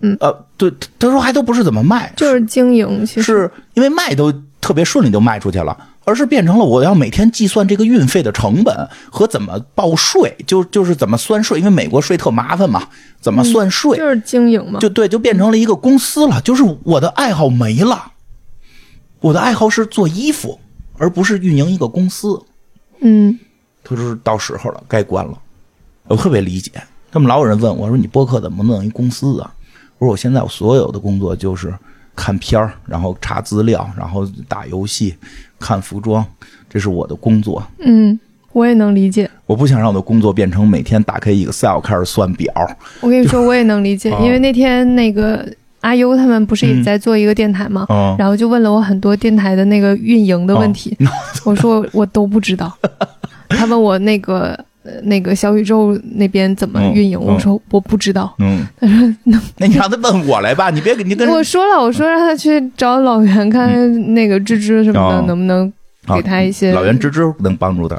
嗯，呃，对，他说还都不是怎么卖，就是经营，其实是因为卖都。特别顺利就卖出去了，而是变成了我要每天计算这个运费的成本和怎么报税，就就是怎么算税，因为美国税特麻烦嘛，怎么算税就是经营嘛，就对，就变成了一个公司了，就是我的爱好没了，我的爱好是做衣服，而不是运营一个公司。嗯，他说到时候了，该关了。我特别理解，他们老有人问我说：“你播客怎么弄一公司啊？”我说：“我现在我所有的工作就是。”看片儿，然后查资料，然后打游戏，看服装，这是我的工作。嗯，我也能理解。我不想让我的工作变成每天打开 Excel 开始算表。我跟你说，我也能理解，因为那天那个阿优他们不是也在做一个电台吗？然后就问了我很多电台的那个运营的问题，我说我都不知道。<laughs> 他问我那个。那个小宇宙那边怎么运营？我说我不知道。嗯，他说 <laughs> 那那你让他问我来吧，你别给你跟我说了，我说让他去找老袁看那个芝芝什么的，能不能给他一些老袁芝芝能帮助他？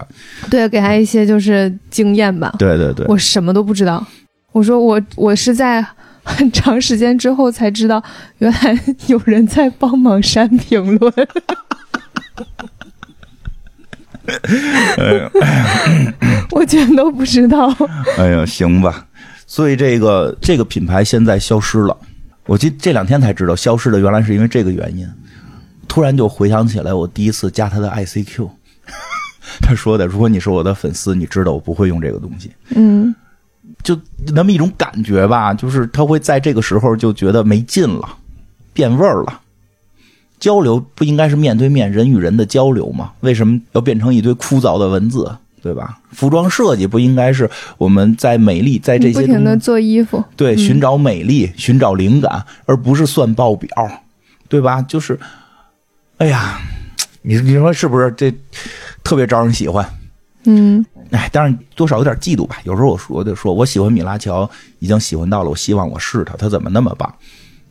对，给他一些就是经验吧。对对对，我什么都不知道。我说我我是在很长时间之后才知道，原来有人在帮忙删评论。<laughs> 哎呀，我全都不知道。哎呀，行吧。所以这个这个品牌现在消失了。我这这两天才知道，消失的原来是因为这个原因。突然就回想起来，我第一次加他的 ICQ，<laughs> 他说的：“如果你是我的粉丝，你知道我不会用这个东西。”嗯，就那么一种感觉吧，就是他会在这个时候就觉得没劲了，变味儿了。交流不应该是面对面人与人的交流吗？为什么要变成一堆枯燥的文字，对吧？服装设计不应该是我们在美丽在这些不停的做衣服，对，寻找美丽，寻找灵感，而不是算报表，对吧？就是，哎呀，你你说是不是这特别招人喜欢？嗯，哎，当然多少有点嫉妒吧。有时候我说的说，我喜欢米拉乔，已经喜欢到了，我希望我是他，他怎么那么棒？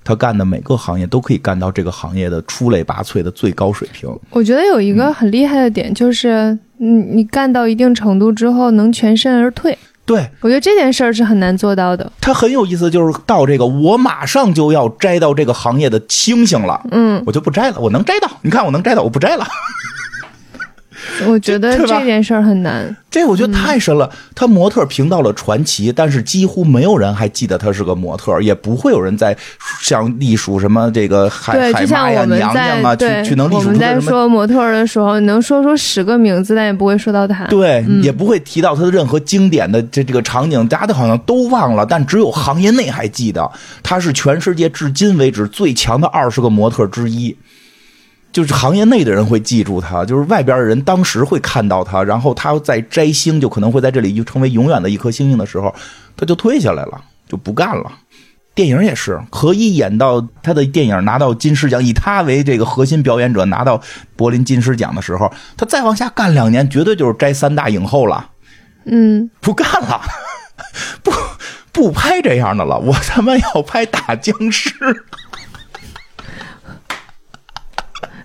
他干的每个行业都可以干到这个行业的出类拔萃的最高水平。我觉得有一个很厉害的点，就是你你干到一定程度之后，能全身而退。对，我觉得这件事儿是很难做到的。他很有意思，就是到这个我马上就要摘到这个行业的星星了，嗯，我就不摘了，我能摘到。你看我能摘到，我不摘了。<laughs> 我觉得这件事儿很难。这我觉得太神了。他模特评到了传奇，但是几乎没有人还记得他是个模特，也不会有人在像隶属什么这个海海妈呀、娘娘啊，去去能隶属我们在说模特的时候，能说出十个名字，<laughs> 但也不会说到他。对，也不会提到他的任何经典的这这个场景，大家都好像都忘了，但只有行业内还记得他是全世界至今为止最强的二十个模特之一。就是行业内的人会记住他，就是外边的人当时会看到他，然后他在摘星，就可能会在这里就成为永远的一颗星星的时候，他就退下来了，就不干了。电影也是，可以演到他的电影拿到金狮奖，以他为这个核心表演者拿到柏林金狮奖的时候，他再往下干两年，绝对就是摘三大影后了。嗯，<laughs> 不干了，<laughs> 不不拍这样的了，我他妈要拍打僵尸。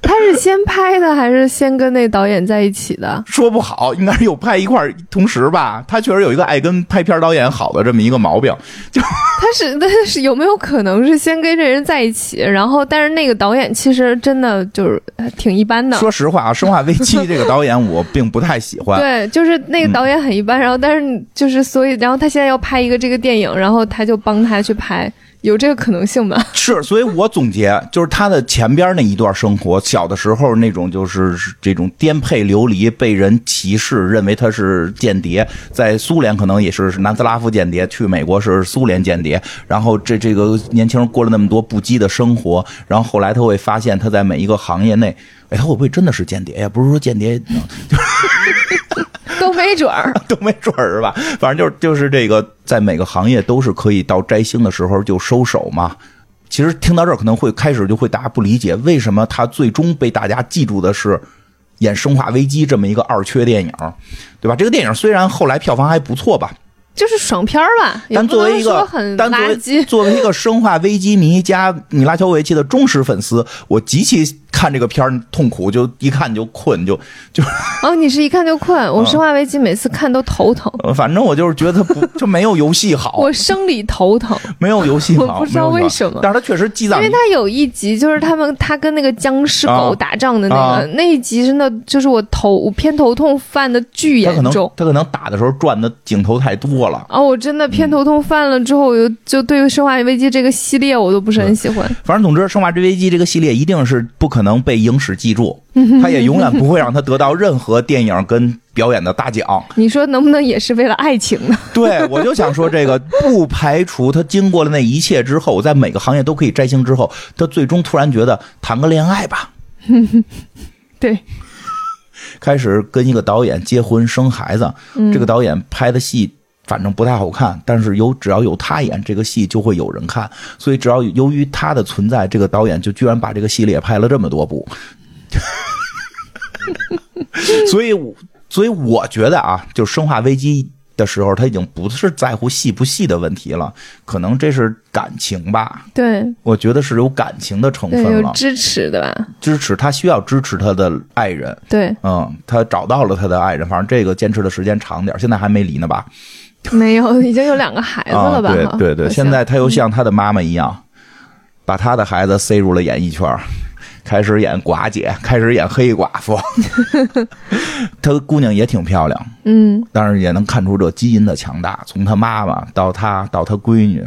他是先拍的还是先跟那导演在一起的？<laughs> 说不好，应该是有拍一块同时吧。他确实有一个爱跟拍片导演好的这么一个毛病。就他是，但是有没有可能是先跟这人在一起，然后但是那个导演其实真的就是挺一般的。说实话啊，《生化危机》这个导演我并不太喜欢。对，就是那个导演很一般，然后但是就是所以，然后他现在要拍一个这个电影，然后他就帮他去拍。有这个可能性吧？是，所以我总结就是他的前边那一段生活，小的时候那种就是这种颠沛流离，被人歧视，认为他是间谍，在苏联可能也是南斯拉夫间谍，去美国是苏联间谍。然后这这个年轻人过了那么多不羁的生活，然后后来他会发现他在每一个行业内，哎，他会不会真的是间谍呀？不是说间谍。<laughs> <laughs> 都没准儿，<laughs> 都没准儿是吧？反正就是就是这个，在每个行业都是可以到摘星的时候就收手嘛。其实听到这儿可能会开始就会大家不理解，为什么他最终被大家记住的是演《生化危机》这么一个二缺电影，对吧？这个电影虽然后来票房还不错吧，就是爽片儿吧。但 <laughs> 作为一个很垃圾，作为一个《生化危机》迷加米拉乔维奇的忠实粉丝，我极其。看这个片儿痛苦，就一看就困，就就 <laughs> 哦，你是一看就困。我《生化危机》每次看都头疼。反正我就是觉得不 <laughs> 就没有游戏好。我生理头疼，没有游戏好，我不知道为什么。但是它确实积攒，因为它有一集就是他们他跟那个僵尸狗打仗的那个那一集，真的就是我头我偏头痛犯的巨严重。他可能打的时候转的镜头太多了。哦，我真的偏头痛犯了之后，我就就对《生化危机》这个系列我都不是很喜欢。反正总之，《生化危机》这个系列一定是不可能被影史记住，<laughs> 他也永远不会让他得到任何电影跟表演的大奖。你说能不能也是为了爱情呢？对，我就想说这个，不排除他经过了那一切之后，在每个行业都可以摘星之后，他最终突然觉得谈个恋爱吧。<laughs> 对，开始跟一个导演结婚生孩子，这个导演拍的戏。反正不太好看，但是有只要有他演这个戏就会有人看，所以只要由于他的存在，这个导演就居然把这个系列拍了这么多部。<laughs> 所以，所以我觉得啊，就《生化危机》的时候，他已经不是在乎戏不戏的问题了，可能这是感情吧。对，我觉得是有感情的成分了，有支持的吧？支持他需要支持他的爱人。对，嗯，他找到了他的爱人，反正这个坚持的时间长点，现在还没离呢吧？没有，已经有两个孩子了吧？对对对，现在他又像他的妈妈一样，把他的孩子塞入了演艺圈，开始演寡姐，开始演黑寡妇。<laughs> 他的姑娘也挺漂亮，嗯，但是也能看出这基因的强大，从他妈妈到他到他闺女，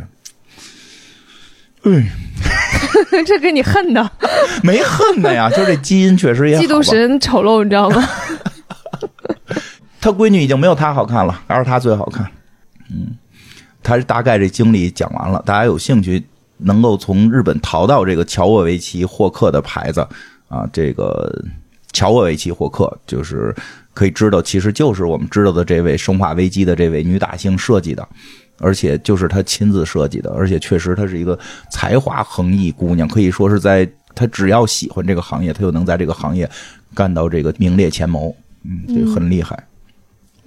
嗯，<laughs> 这给你恨的？<laughs> 没恨的呀，就这基因确实也嫉妒使人丑陋，你知道吗？他闺女已经没有他好看了，还是他最好看。嗯，他大概这经历讲完了，大家有兴趣能够从日本淘到这个乔沃维奇霍克的牌子啊，这个乔沃维奇霍克就是可以知道，其实就是我们知道的这位《生化危机》的这位女大星设计的，而且就是她亲自设计的，而且确实她是一个才华横溢姑娘，可以说是在她只要喜欢这个行业，她就能在这个行业干到这个名列前茅，嗯，就很厉害。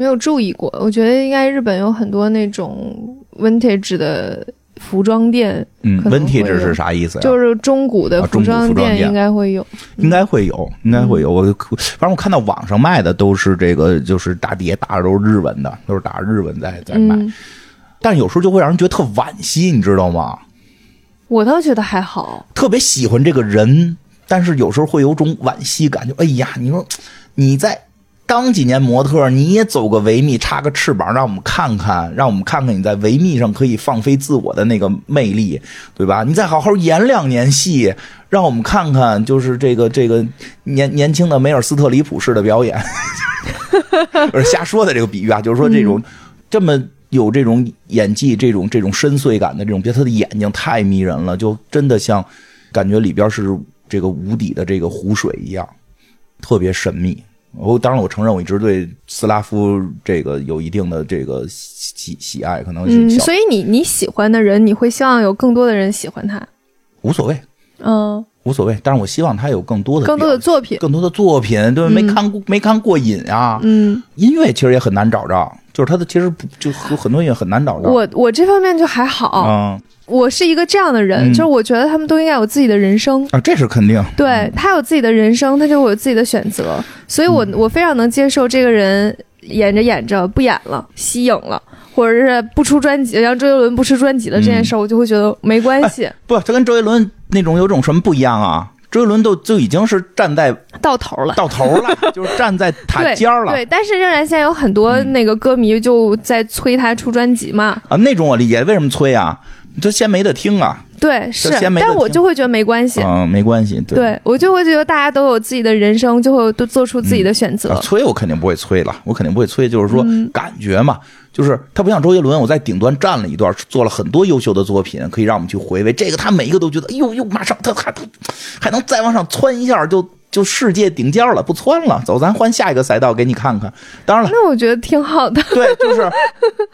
没有注意过，我觉得应该日本有很多那种 vintage 的服装店。嗯，vintage 是啥意思呀？就是中古的服装店应该会有，应该会有，应该会有。我反正我看到网上卖的都是这个，就是大碟打的都是日文的，都是打日文在在卖。但有时候就会让人觉得特惋惜，你知道吗？我倒觉得还好，特别喜欢这个人，但是有时候会有种惋惜感，就哎呀，你说你在。当几年模特，你也走个维密，插个翅膀，让我们看看，让我们看看你在维密上可以放飞自我的那个魅力，对吧？你再好好演两年戏，让我们看看，就是这个这个年年轻的梅尔斯特里普式的表演，不是瞎说的这个比喻啊，就是说这种这么有这种演技、这种这种深邃感的这种，别他的眼睛太迷人了，就真的像感觉里边是这个无底的这个湖水一样，特别神秘。我当然，我承认我一直对斯拉夫这个有一定的这个喜喜爱，可能是。嗯，所以你你喜欢的人，你会希望有更多的人喜欢他？无所谓，嗯，无所谓。但是我希望他有更多的更多的作品，更多的作品，对，没看过没看过瘾啊。嗯，音乐其实也很难找着，就是他的其实就有很多音乐很难找着。我我这方面就还好，嗯我是一个这样的人，嗯就是我觉得他们都应该有自己的人生。啊，这是肯定。对他有自己的人生，他就会有自己的选择，所以我嗯我非常能接受这个人演着演着不演了，息影了，或者是不出专辑，让周杰伦不出专辑了这件事儿，我就会觉得没关系，不，他跟周杰伦那种有种什么不一样啊？周杰伦都就已经是站在到头了。到头了，<laughs> 就是站在塔对尖儿了对，但是仍然现在有很多那个歌迷就在催他出专辑嘛。啊。那种我理解，为什么催啊？这先没得听啊。对，是，先没但我就会觉得没关系。嗯，没关系。对。对我就会觉得大家都有自己的人生，就会都做出自己的选择。啊，催我肯定不会催了，我肯定不会催，就是说嗯感觉嘛，就是他不像周杰伦，我在顶端站了一段，做了很多优秀的作品，可以让我们去回味。这个他每一个都觉得，哎呦呦，马上他还还能再往上窜一下，就就世界顶尖了，不窜了，走，咱换下一个赛道给你看看。当然了，那我觉得挺好的。对，就是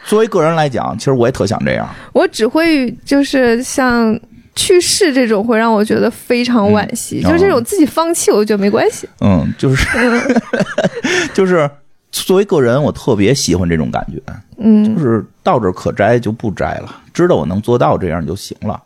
作为个人来讲，其实我也特想这样。我只会就是像去世这种，会让我觉得非常惋惜。嗯就是这种自己放弃，我觉得没关系。嗯，就是 <laughs> 就是作为个人，我特别喜欢这种感觉。嗯就是到这儿可摘就不摘了，知道我能做到这样就行了。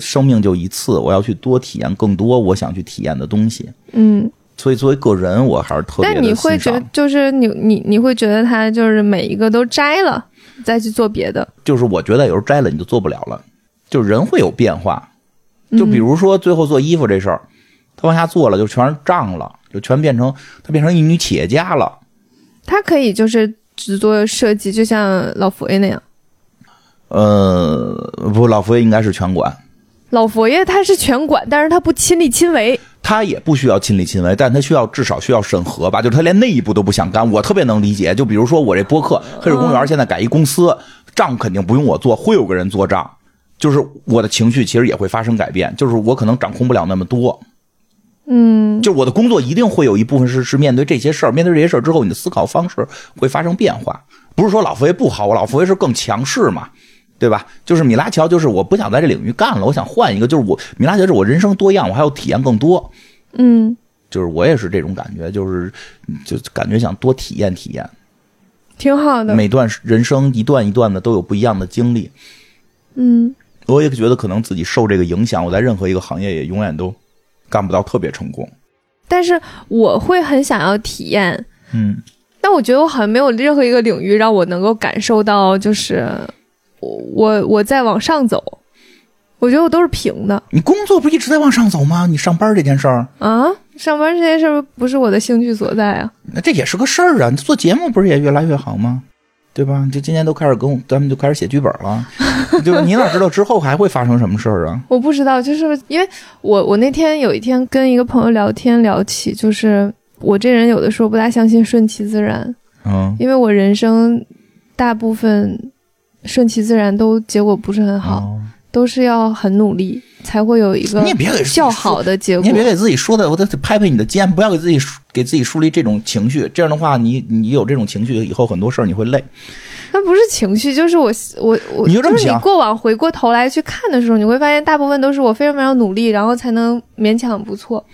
生命就一次，我要去多体验更多我想去体验的东西。嗯，所以作为个人，我还是特别的但你会觉得。就是你你你会觉得他就是每一个都摘了，再去做别的。就是我觉得有时候摘了你就做不了了，就人会有变化。就比嗯如说最后做衣服这事儿，他往下做了就全是胀了，就全变成他变成一女企业家了。他可以就是只做设计，就像老佛爷那样。呃，不，老佛爷应该是全管，老佛爷他是全管，但是他不亲力亲为。他也不需要亲力亲为，但他需要至少需要审核吧，就是他连那一步都不想干。我特别能理解，就比如说我这播客《黑水公园》现在改一公司，账肯定不用我做，会有个人做账。就是我的情绪其实也会发生改变，就是我可能掌控不了那么多。嗯，就我的工作一定会有一部分是是面对这些事儿，面对这些事儿之后，你的思考方式会发生变化。不是说老佛爷不好，我老佛爷是更强势嘛，对吧？就是米拉乔，就是我不想在这领域干了，我想换一个，就是我米拉乔是我人生多样，我还要体验更多。嗯，就是我也是这种感觉，就是就感觉想多体验体验，挺好的。每段人生一段一段的都有不一样的经历。嗯，我也觉得可能自己受这个影响，我在任何一个行业也永远都干不到特别成功。但是我会很想要体验，嗯，但我觉得我好像没有任何一个领域让我能够感受到，就是我我我在往上走。我觉得我都是平的你工作不一直在往上走吗？你上班这件事儿，啊，上班这件事儿不是我的兴趣所在啊。那这也是个事儿啊。你做节目不是也越来越好吗？对吧？就今年都开始跟我，咱们就开始写剧本了，对吧？你哪知道之后还会发生什么事儿啊？<laughs> 我不知道，就是因为我我那天有一天跟一个朋友聊天聊起，就是我这人有的时候不大相信顺其自然，嗯，因为我人生大部分顺其自然都结果不是很好，哦都是要很努力才会有一个你也别给自己较说好的结果你也。别给自己说的，我得拍拍你的肩，不要给自己给自己树立这种情绪。这样的话，你你有这种情绪，以后很多事儿你会累。那不是情绪，就是我我我，你就这么想是你过往回过头来去看的时候，你会发现大部分都是我非常非常努力，然后才能勉强不错。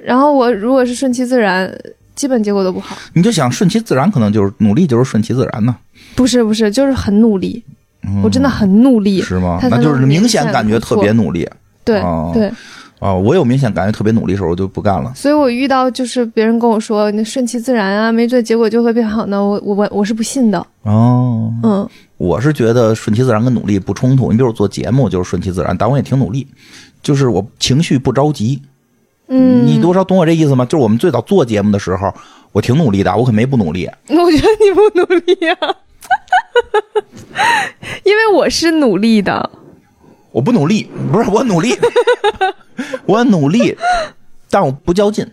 然后我如果是顺其自然，基本结果都不好。你就想顺其自然，可能就是努力就是顺其自然呢。不是不是，就是很努力，嗯我真的很努力。是吗？那就是明显感觉特别努力对、哦对，啊、我有明显感觉特别努力的时候，我就不干了。所以我遇到就是别人跟我说你顺其自然啊，没准结果就会变好呢，我我我我是不信的。哦，嗯我是觉得顺其自然跟努力不冲突。你比如做节目就是顺其自然，但我也挺努力，就是我情绪不着急。嗯，你多少懂我这意思吗？就是我们最早做节目的时候，我挺努力的，我可没不努力。<laughs> 我觉得你不努力啊，<laughs> 因为我是努力的。我不努力，不是我努力，<laughs> 我努力，但我不较劲。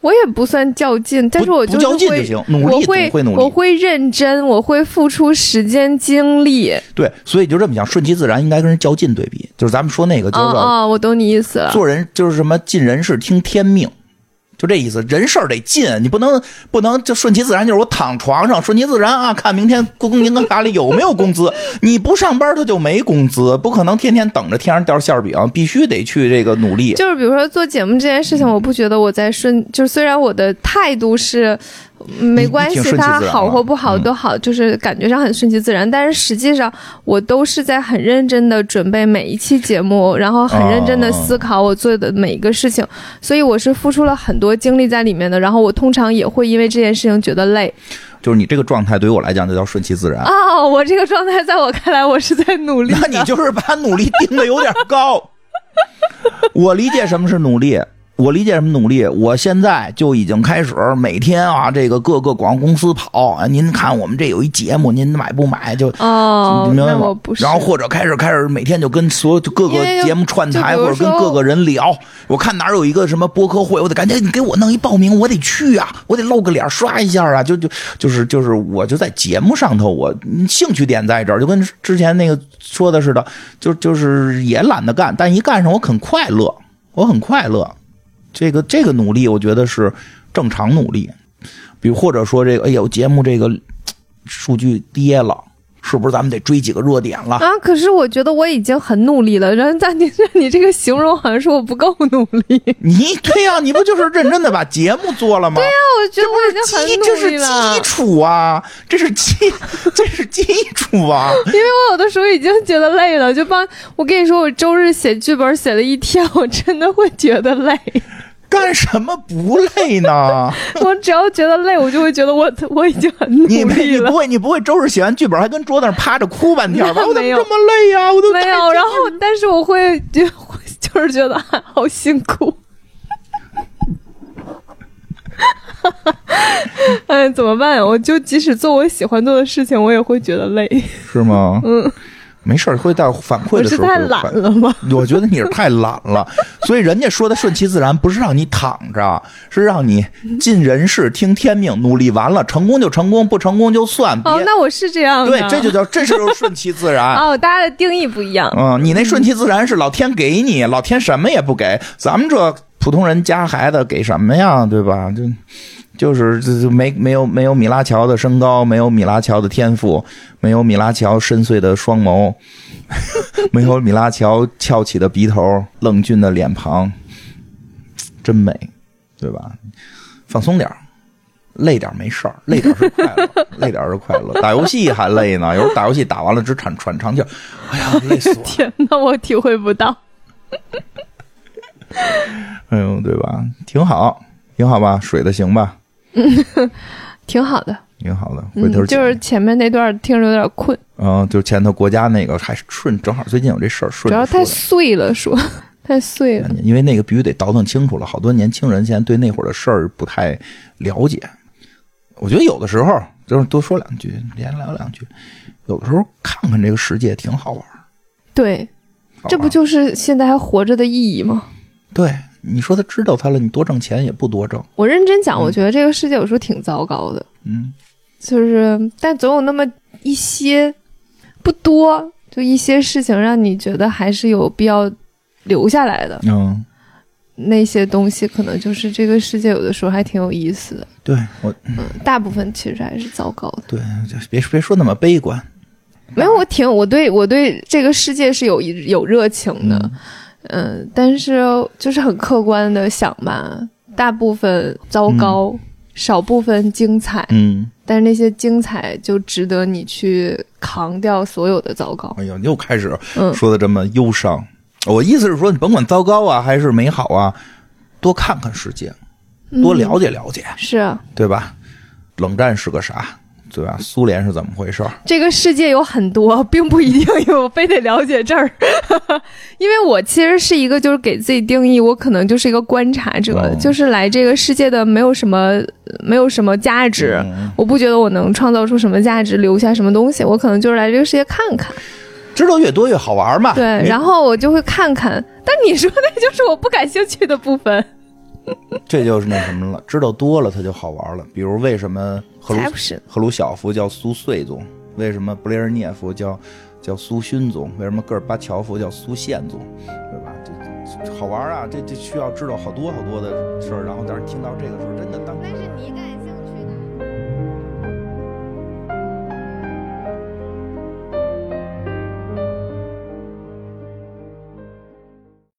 我也不算较劲，但是我就是会，我会会努力，我会认真，我会付出时间精力。对，所以就这么讲，顺其自然应该跟人较劲对比，就是咱们说那个，就是啊，我懂你意思了。做人就是什么尽人事听天命。就这意思，人事儿得进，你不能不能就顺其自然，就是我躺床上顺其自然啊，看明天工银行卡里有没有工资。你不上班他就没工资，不可能天天等着天上掉馅儿饼，必须得去这个努力。就是比如说做节目这件事情，我不觉得我在顺，就是虽然我的态度是。没关系，他好或不好都好，就是感觉上很顺其自然。但是实际上，我都是在很认真的准备每一期节目，然后很认真的思考我做的每一个事情，所以我是付出了很多精力在里面的。然后我通常也会因为这件事情觉得累。就是你这个状态对于我来讲就叫顺其自然哦，我这个状态在我看来，我是在努力。那你就是把努力定的有点高。我理解什么是努力。我理解什么努力？我现在就已经开始每天啊，这个各个广告公司跑啊。您看我们这有一节目，您买不买？就哦，明白吗？然后或者开始开始每天就跟所有各个节目串台，或者跟各个人聊。我看哪有一个什么播客会，我得赶紧你给我弄一报名，我得去啊，我得露个脸刷一下啊。就就就是就是，我就在节目上头，我兴趣点在这儿，就跟之前那个说的似的，就就是也懒得干，但一干上我很快乐，我很快乐。这个这个努力，我觉得是正常努力，比如或者说这个，哎呦，节目这个数据跌了，是不是咱们得追几个热点了啊？可是我觉得我已经很努力了，然后但你 <laughs> 你这个形容好像说我不够努力。你对呀，你不就是认真的把节目做了吗？对呀，我觉得我已经很努力了。这是基础啊，这是基 <laughs> 这是基础啊。因为我有的时候已经觉得累了，就帮我跟你说，我周日写剧本写了一天，我真的会觉得累。干什么不累呢？<laughs> 我只要觉得累，我就会觉得我我已经很努力了。你你不会你不会周日写完剧本还跟桌子上趴着哭半天吧？我怎么这么累呀？我都没有。然后，但是我会就 <laughs> 就是觉得好辛苦。<laughs> 哎，怎么办呀？我就即使做我喜欢做的事情，我也会觉得累。是吗？嗯。没事儿，会到反馈的时候。我是太懒了吗？<laughs> 我觉得你是太懒了，所以人家说的顺其自然，不是让你躺着，是让你尽人事听天命，努力完了，成功就成功，不成功就算。哦，那我是这样。对，这就叫这是顺其自然。<laughs> 哦，大家的定义不一样。嗯，你那顺其自然是老天给你，老天什么也不给，咱们这普通人家孩子给什么呀？对吧？就。就是这就没没有没有米拉乔的身高，没有米拉乔的天赋，没有米拉乔深邃的双眸，<laughs> 没有米拉乔翘起的鼻头，冷峻的脸庞，真美，对吧？放松点累点没事儿，累点是快乐，<laughs> 累点是快乐。打游戏还累呢，有时候打游戏打完了只喘喘长气哎呀，累死我！<laughs> 天哪，我体会不到。哎呦，对吧？挺好，挺好吧？水的行吧？嗯，<laughs> 挺好的，挺好的。回头就是前面那段听着有点困。嗯，就前头国家那个还顺，正好最近有这事儿顺。主要 <laughs> 太碎了，说太碎了。因为那个必须得倒腾清楚了，好多年轻人现在对那会儿的事儿不太了解。我觉得有的时候就是多说两句，连聊两句，有的时候看看这个世界挺好玩。对，这不就是现在还活着的意义吗？对。你说他知道他了，你多挣钱也不多挣。我认真讲，我觉得这个世界有时候挺糟糕的。嗯，就是，但总有那么一些，不多，就一些事情让你觉得还是有必要留下来的。嗯，那些东西可能就是这个世界有的时候还挺有意思的。对我，嗯，大部分其实还是糟糕的。对，就别别说那么悲观。没有，我挺我对我对这个世界是有有热情的。嗯，但是就是很客观的想吧，大部分糟糕，少部分精彩。嗯，但是那些精彩就值得你去扛掉所有的糟糕。哎呀，又开始说的这么忧伤。我意思是说，你甭管糟糕啊还是美好啊，多看看世界，多了解了解，是啊，对吧？冷战是个啥？对吧？苏联是怎么回事？这个世界有很多，并不一定有非得了解这儿，<laughs> 因为我其实是一个，就是给自己定义，我可能就是一个观察者，就是来这个世界的没有什么，没有什么价值，我不觉得我能创造出什么价值，留下什么东西，我可能就是来这个世界看看，知道越多越好玩嘛。对，然后我就会看看，但你说那就是我不感兴趣的部分。<laughs> 这就是那什么了，知道多了它就好玩了。比如为什么赫鲁赫鲁晓夫叫苏燧宗？为什么布列日涅夫叫叫苏勋宗？为什么戈尔巴乔夫叫苏宪宗？对吧？这好玩啊！这这需要知道好多好多的事儿。然后但是听到这个时候，真的当。但是你感。